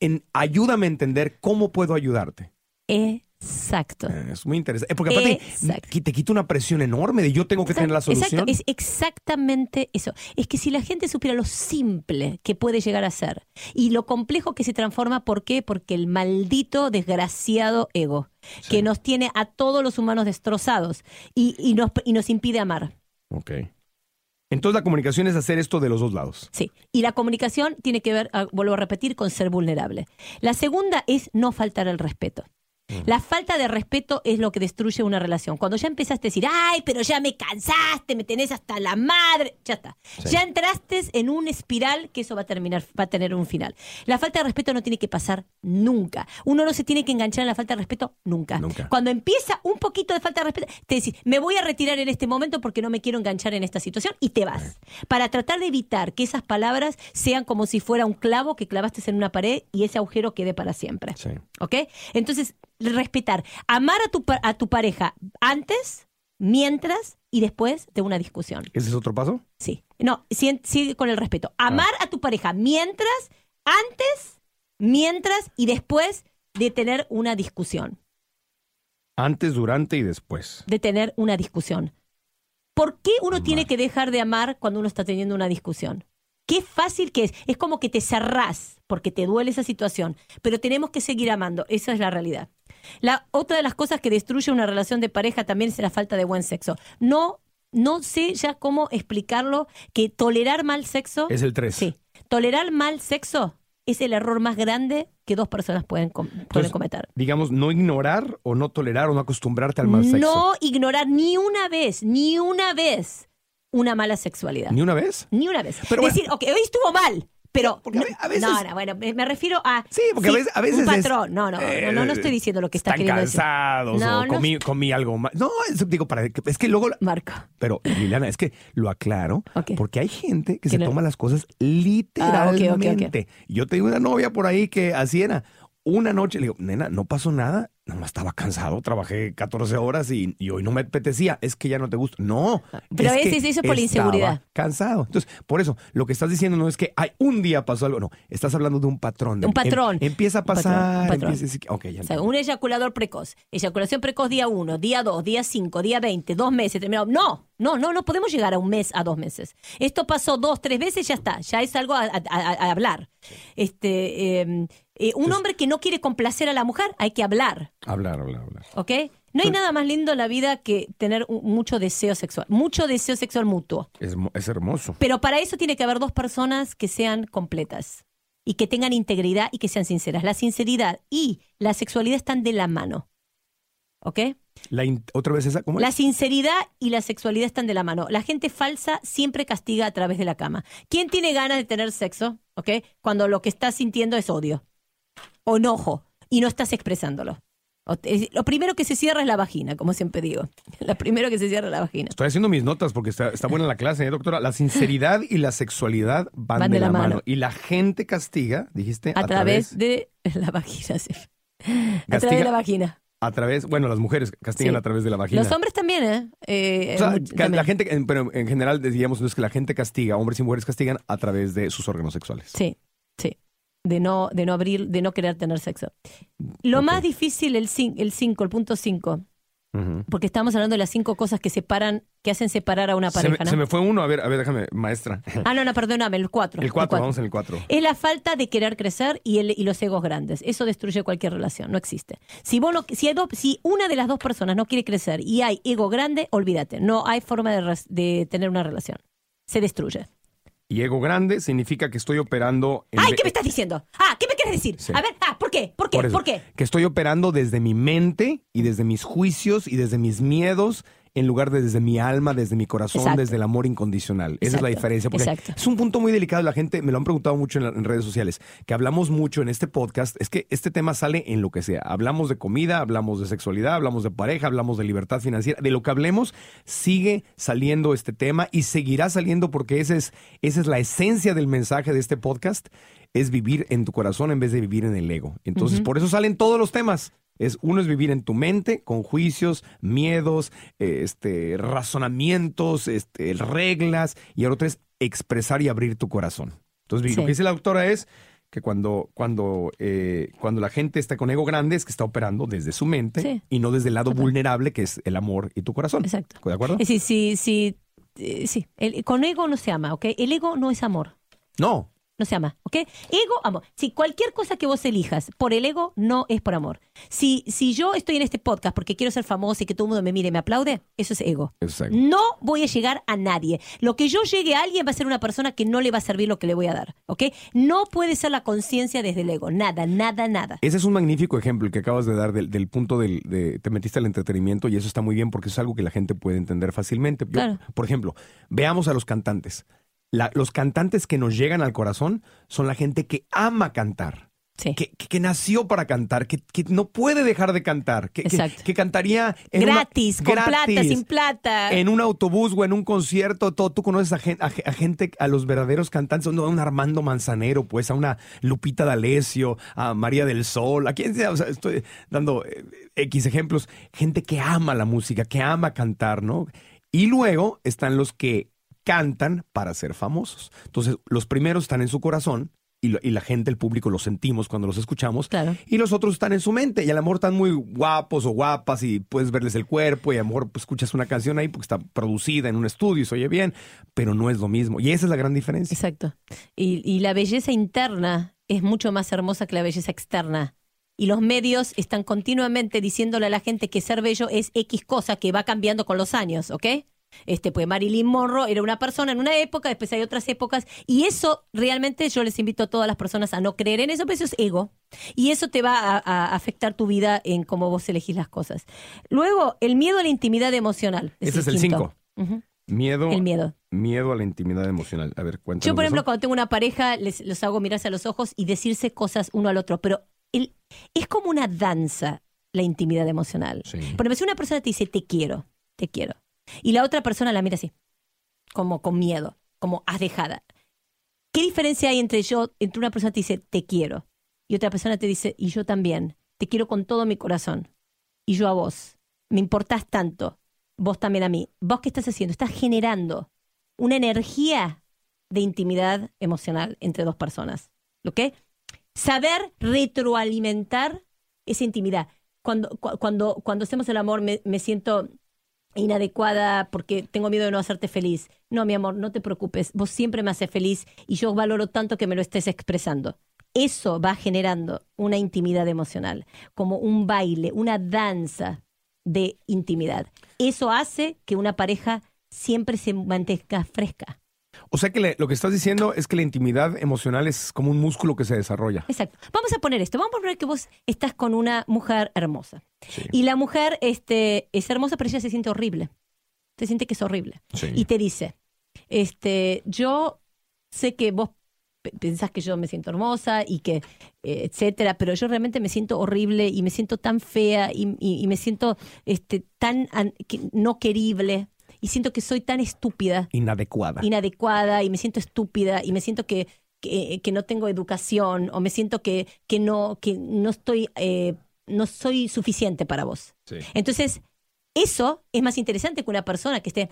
En, ayúdame a entender cómo puedo ayudarte. Eh Exacto. Eh, es muy interesante. Porque aparte te quita una presión enorme de yo tengo que tener la solución. Exacto. Es exactamente eso. Es que si la gente supiera lo simple que puede llegar a ser y lo complejo que se transforma, ¿por qué? Porque el maldito, desgraciado ego, que nos tiene a todos los humanos destrozados y, y, nos, y nos impide amar. Ok. Entonces la comunicación es hacer esto de los dos lados. Sí, y la comunicación tiene que ver, ah, vuelvo a repetir, con ser vulnerable. La segunda es no faltar el respeto. La falta de respeto es lo que destruye una relación. Cuando ya empezaste a decir, ay, pero ya me cansaste, me tenés hasta la madre, ya está. Ya entraste en un espiral que eso va a terminar, va a tener un final. La falta de respeto no tiene que pasar nunca. Uno no se tiene que enganchar en la falta de respeto nunca. Cuando empieza un poquito de falta de respeto, te decís, me voy a retirar en este momento porque no me quiero enganchar en esta situación y te vas. Para tratar de evitar que esas palabras sean como si fuera un clavo que clavaste en una pared y ese agujero quede para siempre. ¿Ok? Entonces, respetar, amar a tu, a tu pareja antes, mientras y después de una discusión. ¿Ese es otro paso? Sí. No, sigue, con el respeto. Amar ah. a tu pareja mientras, antes, mientras y después de tener una discusión. Antes, durante y después. De tener una discusión. ¿Por qué uno tiene que dejar de amar cuando uno está teniendo una discusión? Qué fácil que es. Es como que te cerrás porque te duele esa situación, pero tenemos que seguir amando. Esa es la realidad. La otra de las cosas que destruye una relación de pareja también es la falta de buen sexo. No, no sé ya cómo explicarlo que tolerar mal sexo. Es el 3. Sí. Tolerar mal sexo es el error más grande que dos personas pueden, pueden cometer. Digamos, no ignorar o no tolerar o no acostumbrarte al mal sexo. No ignorar ni una vez, ni una vez una mala sexualidad. ¿Ni una vez? Ni una vez. Pero Decir, ok, hoy estuvo mal. Pero a veces, no, no, bueno, me refiero a sí, porque a veces, un patrón. no, no, no, no, no, estoy diciendo lo que está queriendo cansados o comí, comí, algo más. No, digo para es que luego Marco. Pero Liliana, es que lo aclaro porque hay gente que se toma las cosas literalmente. Ah, Yo tengo una novia por ahí que así era. Una noche le digo, "Nena, no pasó nada." No estaba cansado, trabajé 14 horas y, hoy no me apetecía, es que ya no te gusta. No. Pero es, es eso por la inseguridad. Cansado. Entonces, por eso, lo que estás diciendo no es que hay un día pasó algo, no, estás hablando de un patrón. un patrón. empieza a pasar. un eyaculador precoz. Eyaculación precoz día 1, día 2, día 5, día 20, dos meses, terminado. No, no, no, no podemos llegar a un mes, a dos meses. Esto pasó dos, tres veces, ya está, ya es algo a, hablar. Este, em, eh, un hombre que no quiere complacer a la mujer, hay que hablar. Hablar, hablar, hablar. ¿Ok? No hay nada más lindo en la vida que tener mucho deseo sexual, mucho deseo sexual mutuo. Es, es hermoso. Pero para eso tiene que haber dos personas que sean completas y que tengan integridad y que sean sinceras. La sinceridad y la sexualidad están de la mano. ¿Ok? La ¿Otra vez esa? ¿Cómo La sinceridad y la sexualidad están de la mano. La gente falsa siempre castiga a través de la cama. ¿Quién tiene ganas de tener sexo? ¿Ok? Cuando lo que estás sintiendo es odio o enojo y no estás expresándolo. Lo primero que se cierra es la vagina, como siempre digo. (laughs) Lo primero que se cierra es la vagina. Estoy haciendo mis notas porque está, buena la clase, ¿eh, doctora? La sinceridad y la sexualidad van, de, la, mano. Y la gente castiga, dijiste, a, través, de la vagina. A través de la vagina. A través, bueno, las mujeres castigan a través de la vagina. Los hombres también, ¿eh? eh la gente, pero en general decíamos es que la gente castiga, hombres y mujeres castigan a través de sus órganos sexuales. Sí, sí de no, de no abrir, de no querer tener sexo. Lo más difícil, el 5, el, cinco, el punto 5, porque estamos hablando de las cinco cosas que separan, que hacen separar a una pareja. Se me, se me fue uno, a ver, a ver, déjame, maestra. Ah, no, no, perdóname, el 4. El 4, vamos en el 4. Es la falta de querer crecer y, el, y los egos grandes. Eso destruye cualquier relación, no existe. Si, vos si, si una de las dos personas no quiere crecer y hay ego grande, olvídate, no hay forma de, de tener una relación. Se destruye. Y ego grande significa que estoy operando. ¡Ay, qué me estás diciendo! Ah, ¿qué me quieres decir? A ver, ah, ¿por qué? ¿Por qué? ¿Por qué? Que estoy operando desde mi mente y desde mis juicios y desde mis miedos en lugar de desde mi alma, desde mi corazón, desde el amor incondicional. Esa es la diferencia. Porque es un punto muy delicado. La gente me lo han preguntado mucho en, redes sociales, que hablamos mucho en este podcast. Es que este tema sale en lo que sea. Hablamos de comida, hablamos de sexualidad, hablamos de pareja, hablamos de libertad financiera. De lo que hablemos, sigue saliendo este tema y seguirá saliendo porque esa es, esa es la esencia del mensaje de este podcast. Es vivir en tu corazón en vez de vivir en el ego. Entonces, por eso salen todos los temas. Es, uno es vivir en tu mente con juicios, miedos, este, razonamientos, este, reglas, y el otro es expresar y abrir tu corazón. Entonces, lo que dice la doctora es que cuando, cuando, eh, cuando la gente está con ego grande es que está operando desde su mente y no desde el lado vulnerable que es el amor y tu corazón. Exacto. ¿De acuerdo? Sí, sí, sí. Eh, sí. El, con ego no se ama, ¿ok? El ego no es amor. No, no se ama, ¿ok? Ego, amor. Si cualquier cosa que vos elijas por el ego no es por amor. Si, si yo estoy en este podcast porque quiero ser famosa y que todo el mundo me mire y me aplaude, eso es ego. Exacto. No voy a llegar a nadie. Lo que yo llegue a alguien va a ser una persona que no le va a servir lo que le voy a dar, ¿ok? No puede ser la conciencia desde el ego. Nada, nada, nada. Ese es un magnífico ejemplo el que acabas de dar del, punto del, de te metiste al entretenimiento y eso está muy bien porque es algo que la gente puede entender fácilmente. Claro. Por ejemplo, veamos a los cantantes los cantantes que nos llegan al corazón son la gente que ama cantar. Que, nació para cantar, que, no puede dejar de cantar, que, que cantaría gratis, con plata, sin plata. En un autobús o en un concierto, todo, tú conoces a, gente, a, los verdaderos cantantes, a un Armando Manzanero, pues, a una Lupita D'Alessio, a María del Sol, a quien sea, o sea, estoy dando eh, X ejemplos, gente que ama la música, que ama cantar, ¿no? Y luego están los que cantan para ser famosos. Entonces, los primeros están en su corazón y, la gente, el público, los sentimos cuando los escuchamos. Y los otros están en su mente. Y a lo mejor están muy guapos o guapas y puedes verles el cuerpo y a lo mejor pues, escuchas una canción ahí porque está producida en un estudio y se oye bien, pero no es lo mismo. Y esa es la gran diferencia. Exacto. Y, y la belleza interna es mucho más hermosa que la belleza externa. Y los medios están continuamente diciéndole a la gente que ser bello es X cosa que va cambiando con los años, ¿ok? Este, pues Marilyn Monroe era una persona en una época, después hay otras épocas, y eso realmente yo les invito a todas las personas a no creer en eso, pero eso es ego. Y eso te va a, afectar tu vida en cómo vos elegís las cosas. Luego, el miedo a la intimidad emocional. Ese es el 5. Miedo. El miedo. Miedo a la intimidad emocional. A ver, cuéntanos. Yo, por ejemplo, cuando tengo una pareja, les, los hago mirarse a los ojos y decirse cosas uno al otro, pero el, es como una danza la intimidad emocional. Por ejemplo, si una persona te dice te quiero, te quiero, y la otra persona la mira así, como con miedo, como has dejada. ¿Qué diferencia hay entre yo, entre una persona que te dice te quiero y otra persona te dice y yo también, te quiero con todo mi corazón y yo a vos, me importás tanto, vos también a mí. ¿Vos qué estás haciendo? Estás generando una energía de intimidad emocional entre dos personas. ¿Lo que? Saber retroalimentar esa intimidad. Cuando, cuando, cuando hacemos el amor me, me siento inadecuada porque tengo miedo de no hacerte feliz. No, mi amor, no te preocupes, vos siempre me haces feliz y yo valoro tanto que me lo estés expresando. Eso va generando una intimidad emocional, como un baile, una danza de intimidad. Eso hace que una pareja siempre se mantenga fresca. O sea que lo que estás diciendo es que la intimidad emocional es como un músculo que se desarrolla. Exacto. Vamos a poner esto. Vamos a poner que vos estás con una mujer hermosa. Y la mujer este, es hermosa, pero ella se siente horrible. Se siente que es horrible. Y te dice, este, yo sé que vos pensás que yo me siento hermosa y que, eh, etcétera, pero yo realmente me siento horrible y me siento tan fea y, me siento este, tan no querible y siento que soy tan estúpida. Inadecuada. Inadecuada y me siento estúpida y me siento que, que, no tengo educación o me siento que, que, no, que no estoy, eh, no soy suficiente para vos. Entonces, eso es más interesante que una persona que esté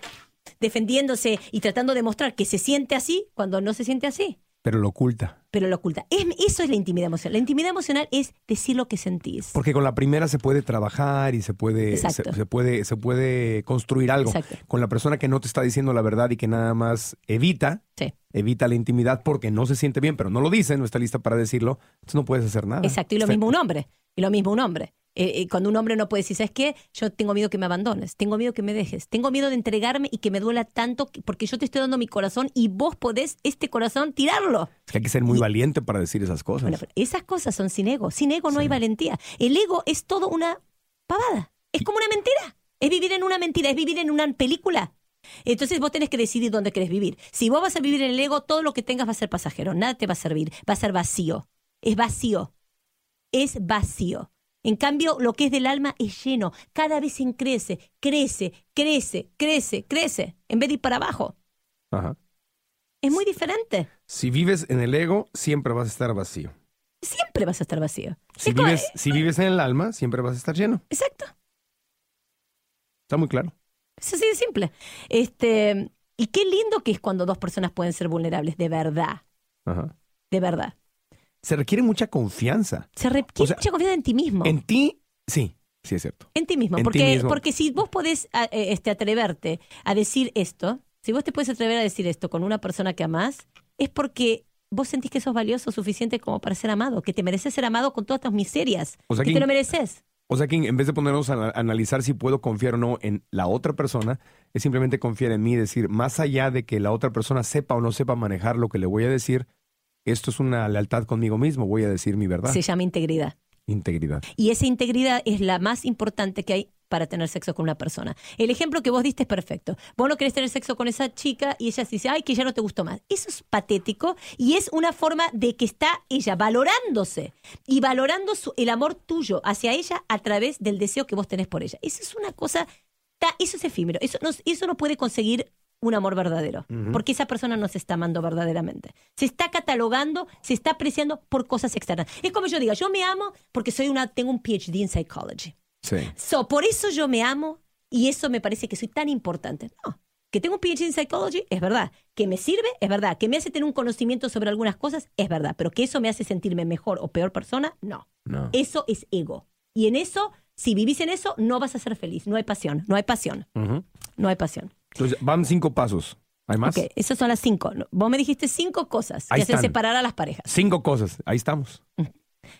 defendiéndose y tratando de mostrar que se siente así cuando no se siente así. Pero lo oculta. Pero lo oculta. eso es la intimidad emocional. La intimidad emocional es decir lo que sentís. Porque con la primera se puede trabajar y se puede, se, puede, se puede construir algo. Con la persona que no te está diciendo la verdad y que nada más evita, evita la intimidad porque no se siente bien, pero no lo dice, no está lista para decirlo, entonces no puedes hacer nada. Exacto. Y lo mismo un hombre. Y lo mismo un hombre. Eh, eh, cuando un hombre no puede decir, ¿sabes qué? Yo tengo miedo que me abandones, tengo miedo que me dejes, tengo miedo de entregarme y que me duela tanto porque yo te estoy dando mi corazón y vos podés este corazón tirarlo. Es que hay que ser muy valiente para decir esas cosas. Bueno, esas cosas son sin ego. Sin ego no hay valentía. El ego es todo una pavada. Es como una mentira. Es vivir en una mentira, es vivir en una película. Entonces vos tenés que decidir dónde querés vivir. Si vos vas a vivir en el ego, todo lo que tengas va a ser pasajero, nada te va a servir, va a ser vacío. Es vacío. Es vacío. En cambio, lo que es del alma es lleno. Cada vez crece, crece, crece, crece, crece, en vez de ir para abajo. Ajá. Es muy diferente. Si vives en el ego, siempre vas a estar vacío. Siempre vas a estar vacío. Si, vives, si vives en el alma, siempre vas a estar lleno. Exacto. Está muy claro. Es así de simple. Este, y qué lindo que es cuando dos personas pueden ser vulnerables, de verdad. Ajá. De verdad se requiere mucha confianza. Se requiere mucha confianza en ti mismo. En ti, sí, sí es cierto. En ti mismo. porque, porque si vos podés eh, este, atreverte a decir esto, si vos te puedes atrever a decir esto con una persona que amás, es porque vos sentís que sos valioso suficiente como para ser amado, que te mereces ser amado con todas tus miserias, o sea, que te lo mereces. O sea que en vez de ponernos a analizar si puedo confiar o no en la otra persona, es simplemente confiar en mí, decir, más allá de que la otra persona sepa o no sepa manejar lo que le voy a decir, esto es una lealtad conmigo mismo, voy a decir mi verdad. Se llama integridad. Integridad. Y esa integridad es la más importante que hay para tener sexo con una persona. El ejemplo que vos diste es perfecto. Vos no querés tener sexo con esa chica y ella dice, ay, que ya no te gustó más. Eso es patético y es una forma de que está ella valorándose y valorando el amor tuyo hacia ella a través del deseo que vos tenés por ella. Eso es una cosa, eso es efímero, eso no, eso no puede conseguir un amor verdadero, porque esa persona no se está amando verdaderamente. Se está catalogando, se está apreciando por cosas externas. Es como yo diga, yo me amo porque soy una, tengo un PhD en psychology. Sí. So, por eso yo me amo y eso me parece que soy tan importante. No, que tengo un PhD en psychology es verdad. Que me sirve es verdad. Que me hace tener un conocimiento sobre algunas cosas es verdad. Pero que eso me hace sentirme mejor o peor persona, no. no. Eso es ego. Y en eso, si vivís en eso, no vas a ser feliz. No hay pasión. No hay pasión. No hay pasión. Entonces, van cinco pasos. ¿Hay más? Ok, esas son las cinco. Vos me dijiste cinco cosas que hacen separar a las parejas. Cinco cosas. Ahí estamos. Mm.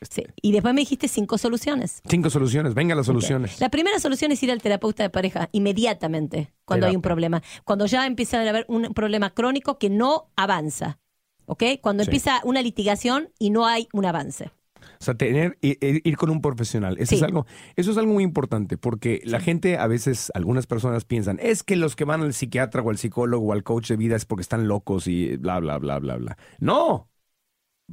Sí. Y después me dijiste cinco soluciones. Cinco soluciones, venga las soluciones. La primera solución es ir al terapeuta de pareja inmediatamente cuando hay un problema. Cuando ya empieza a haber un problema crónico que no avanza. ¿Ok? Cuando empieza una litigación y no hay un avance. O sea, tener, ir, con un profesional. Eso, es algo, eso es algo muy importante porque la gente, a veces, algunas personas piensan, es que los que van al psiquiatra o al psicólogo o al coach de vida es porque están locos y bla, bla, bla, bla, bla. No,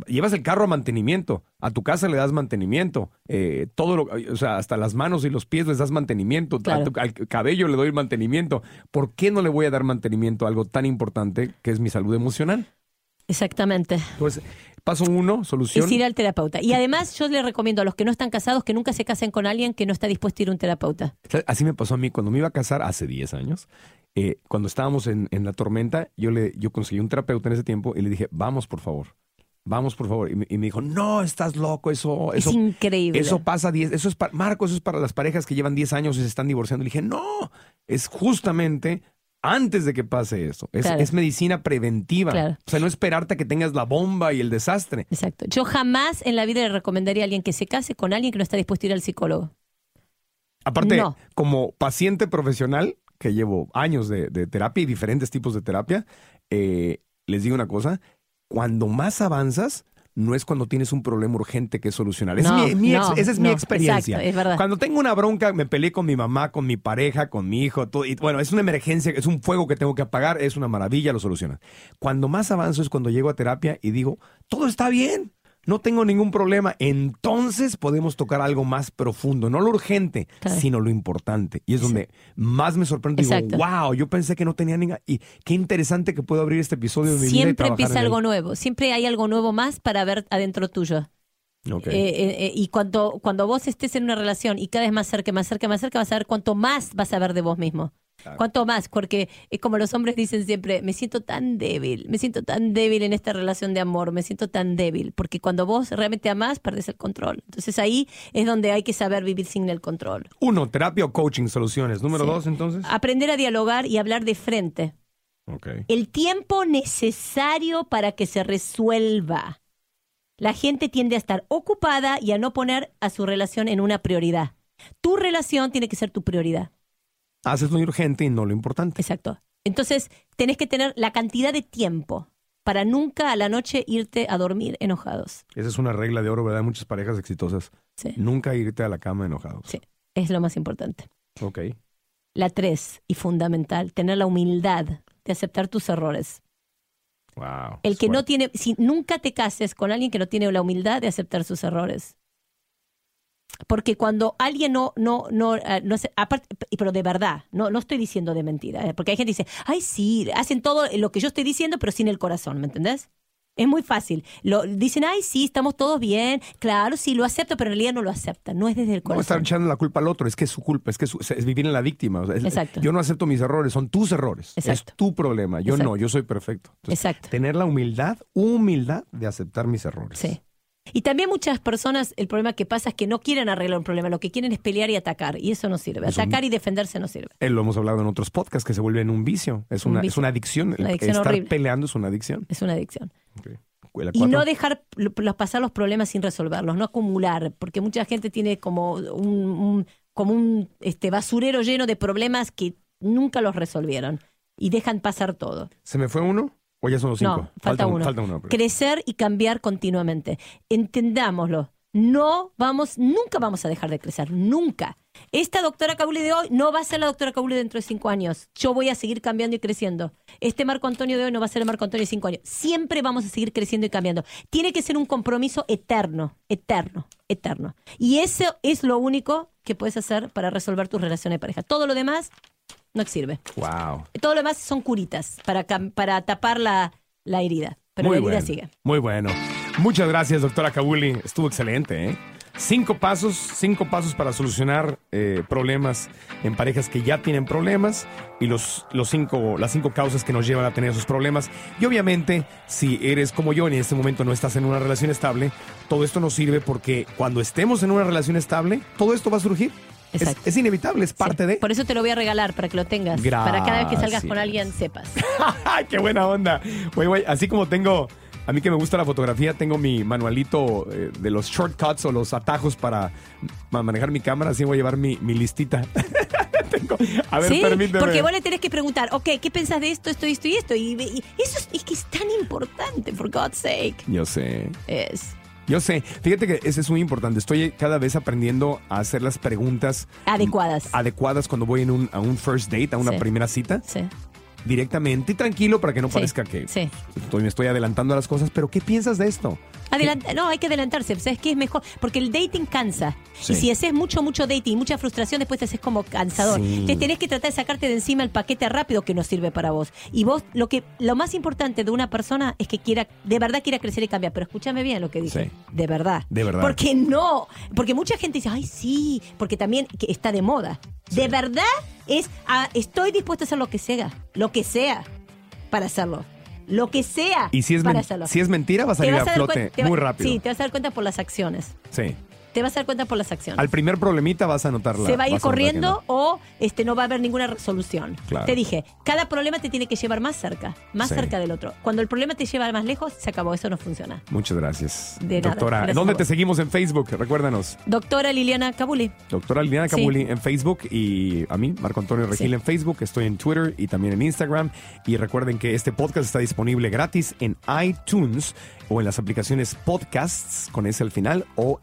Llevas el carro a mantenimiento, a tu casa le das mantenimiento, eh, todo lo, o sea, hasta las manos y los pies les das mantenimiento, al cabello le doy mantenimiento. ¿Por qué no le voy a dar mantenimiento a algo tan importante que es mi salud emocional? Exactamente. Pues paso uno, solución. Es ir al terapeuta. Y además yo le recomiendo a los que no están casados que nunca se casen con alguien que no está dispuesto a ir a un terapeuta. Así me pasó a mí cuando me iba a casar hace 10 años. Eh, cuando estábamos en, en, la tormenta, yo, le, yo conseguí un terapeuta en ese tiempo y le dije, vamos por favor vamos por favor. Y me, dijo, no, estás loco, eso, eso es increíble. Eso pasa 10, eso es para, Marco, eso es para las parejas que llevan 10 años y se están divorciando. Le dije, no, es justamente antes de que pase eso. Es, medicina preventiva. O sea, no esperarte a que tengas la bomba y el desastre. Exacto. Yo jamás en la vida le recomendaría a alguien que se case con alguien que no está dispuesto a ir al psicólogo. Aparte, como paciente profesional, que llevo años de, terapia y diferentes tipos de terapia, eh, les digo una cosa, cuando más avanzas, no es cuando tienes un problema urgente que solucionar. esa es mi experiencia. es verdad. Cuando tengo una bronca, me peleé con mi mamá, con mi pareja, con mi hijo, todo, y, bueno, es una emergencia, es un fuego que tengo que apagar, es una maravilla, lo soluciona. Cuando más avanzo es cuando llego a terapia y digo, todo está bien no tengo ningún problema. Entonces podemos tocar algo más profundo, no lo urgente, sino lo importante. Y es donde más me sorprende. Digo, wow, yo pensé que no tenía ninguna. Y qué interesante que puedo abrir este episodio de mi Siempre vida. Siempre empieza algo nuevo. Siempre hay algo nuevo más para ver adentro tuyo. Okay. Eh, eh, eh, y cuando, cuando vos estés en una relación y cada vez más cerca, más cerca, más cerca, vas a ver cuánto más vas a ver de vos mismo. ¿Cuánto más? Porque es como los hombres dicen siempre, me siento tan débil, me siento tan débil en esta relación de amor, me siento tan débil, porque cuando vos realmente amás, perdes el control. Entonces ahí es donde hay que saber vivir sin el control. Uno, terapia o coaching, soluciones. Número dos, entonces. Aprender a dialogar y hablar de frente. El tiempo necesario para que se resuelva. La gente tiende a estar ocupada y a no poner a su relación en una prioridad. Tu relación tiene que ser tu prioridad. Haces lo urgente y no lo importante. Exacto. Entonces, tenés que tener la cantidad de tiempo para nunca a la noche irte a dormir enojados. Esa es una regla de oro, ¿verdad? Muchas parejas exitosas. Sí. Nunca irte a la cama enojados. Sí, es lo más importante. Ok. La tres, y fundamental, tener la humildad de aceptar tus errores. Wow. El que no tiene, si nunca te cases con alguien que no tiene la humildad de aceptar sus errores. Porque cuando alguien no, no, no, eh, no aparte, pero de verdad, no, no estoy diciendo de mentira, eh, porque hay gente que dice, ay, sí, hacen todo lo que yo estoy diciendo, pero sin el corazón, ¿me entendés? Es muy fácil. Lo, dicen, ay, sí, estamos todos bien. Claro, sí, lo acepto, pero en realidad no lo aceptan. No es desde el corazón. No estar echando la culpa al otro, es que es su culpa, es que es, vivir en la víctima. Exacto. Yo no acepto mis errores, son tus errores. Exacto. Es tu problema. Yo no, yo soy perfecto. Exacto. Tener la humildad, humildad de aceptar mis errores. Sí. Y también muchas personas, el problema que pasa es que no quieren arreglar un problema, lo que quieren es pelear y atacar, y eso no sirve. Atacar y defenderse no sirve. Eh, lo hemos hablado en otros podcasts, que se vuelve en un vicio, es una, Es una adicción. Una adicción Estar peleando es una adicción. Es una adicción. y no dejar pasar los problemas sin resolverlos, no acumular, porque mucha gente tiene como un, como un este, basurero lleno de problemas que nunca los resolvieron y dejan pasar todo. ¿Se me fue uno? ¿O ya son los cinco? No, falta, uno. Falta uno Crecer y cambiar continuamente. Entendámoslo. No vamos, nunca vamos a dejar de crecer, nunca. Esta doctora Cabuli de hoy no va a ser la doctora Cabuli dentro de cinco años. Yo voy a seguir cambiando y creciendo. Este Marco Antonio de hoy no va a ser el Marco Antonio de cinco años. Siempre vamos a seguir creciendo y cambiando. Tiene que ser un compromiso eterno, eterno, eterno. Y eso es lo único que puedes hacer para resolver tus relaciones de pareja. Todo lo demás no sirve. Wow. Todo lo demás son curitas para, para tapar la, la herida. Pero la herida sigue. Muy bueno. Muchas gracias, doctora Kabuli. Estuvo excelente, ¿eh? Cinco pasos, cinco pasos para solucionar eh, problemas en parejas que ya tienen problemas y los, los cinco, las cinco causas que nos llevan a tener esos problemas. Y obviamente, si eres como yo en este momento no estás en una relación estable, todo esto nos sirve porque cuando estemos en una relación estable, todo esto va a surgir. Es, inevitable, es parte de. Por eso te lo voy a regalar, para que lo tengas. Para cada vez que salgas con alguien sepas. (laughs) ¡Qué buena onda! así como tengo a mí que me gusta la fotografía, tengo mi manualito eh, de los shortcuts o los atajos para manejar mi cámara, así voy a llevar mi, listita. (laughs) a ver, sí, Porque vos le tenés que preguntar, ok, ¿qué pensás de esto, esto, esto y esto? Y, eso es, que es tan importante, for God's sake. Yo sé. Es. Yo sé, fíjate que eso es muy importante. Estoy cada vez aprendiendo a hacer las preguntas adecuadas. Adecuadas cuando voy en un, a un first date, a una primera cita. Sí directamente y tranquilo para que no parezca que Estoy, me estoy adelantando a las cosas, pero ¿qué piensas de esto? No, hay que adelantarse. ¿Sabes qué es mejor? Porque el dating cansa. Y si haces mucho, mucho dating, mucha frustración, después te haces como cansador. Te tenés que tratar de sacarte de encima el paquete rápido que no sirve para vos. Y vos, lo que lo más importante de una persona es que quiera, de verdad quiera crecer y cambiar. Pero escúchame bien lo que dije. De verdad. De verdad. Porque no. Porque mucha gente dice, ay, sí, porque también está de moda. De verdad es, ah, estoy dispuesto a hacer lo que sea. Lo que sea para hacerlo lo que sea y si es para. Si es mentira, va a salir a, flote muy rápido. Sí, te vas a dar cuenta por las acciones. Sí te vas a dar cuenta por las acciones. Al primer problemita vas a notarla. Se va a ir corriendo o este, no va a haber ninguna resolución. Te dije, cada problema te tiene que llevar más cerca, más cerca del otro. Cuando el problema te lleva más lejos, se acabó, eso no funciona. Muchas gracias. Doctora, ¿dónde te seguimos en Facebook? Recuérdanos. Doctora Liliana Cabuli. Doctora Liliana Cabuli en Facebook y a mí, Marco Antonio Regil en Facebook. Estoy en Twitter y también en Instagram. Y recuerden que este podcast está disponible gratis en iTunes o en las aplicaciones podcasts con ese al final o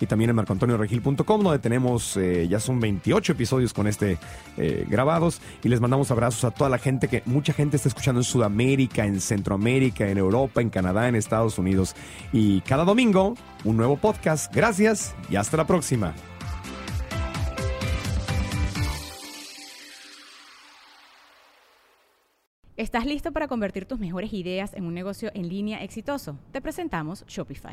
Y también en marcoantonioregil.com donde tenemos eh, ya son 28 episodios con este eh, grabados y les mandamos abrazos a toda la gente que mucha gente está escuchando en Sudamérica, en Centroamérica, en Europa, en Canadá, en Estados Unidos y cada domingo un nuevo podcast. Gracias y hasta la próxima. ¿Estás listo para convertir tus mejores ideas en un negocio en línea exitoso? Te presentamos Shopify.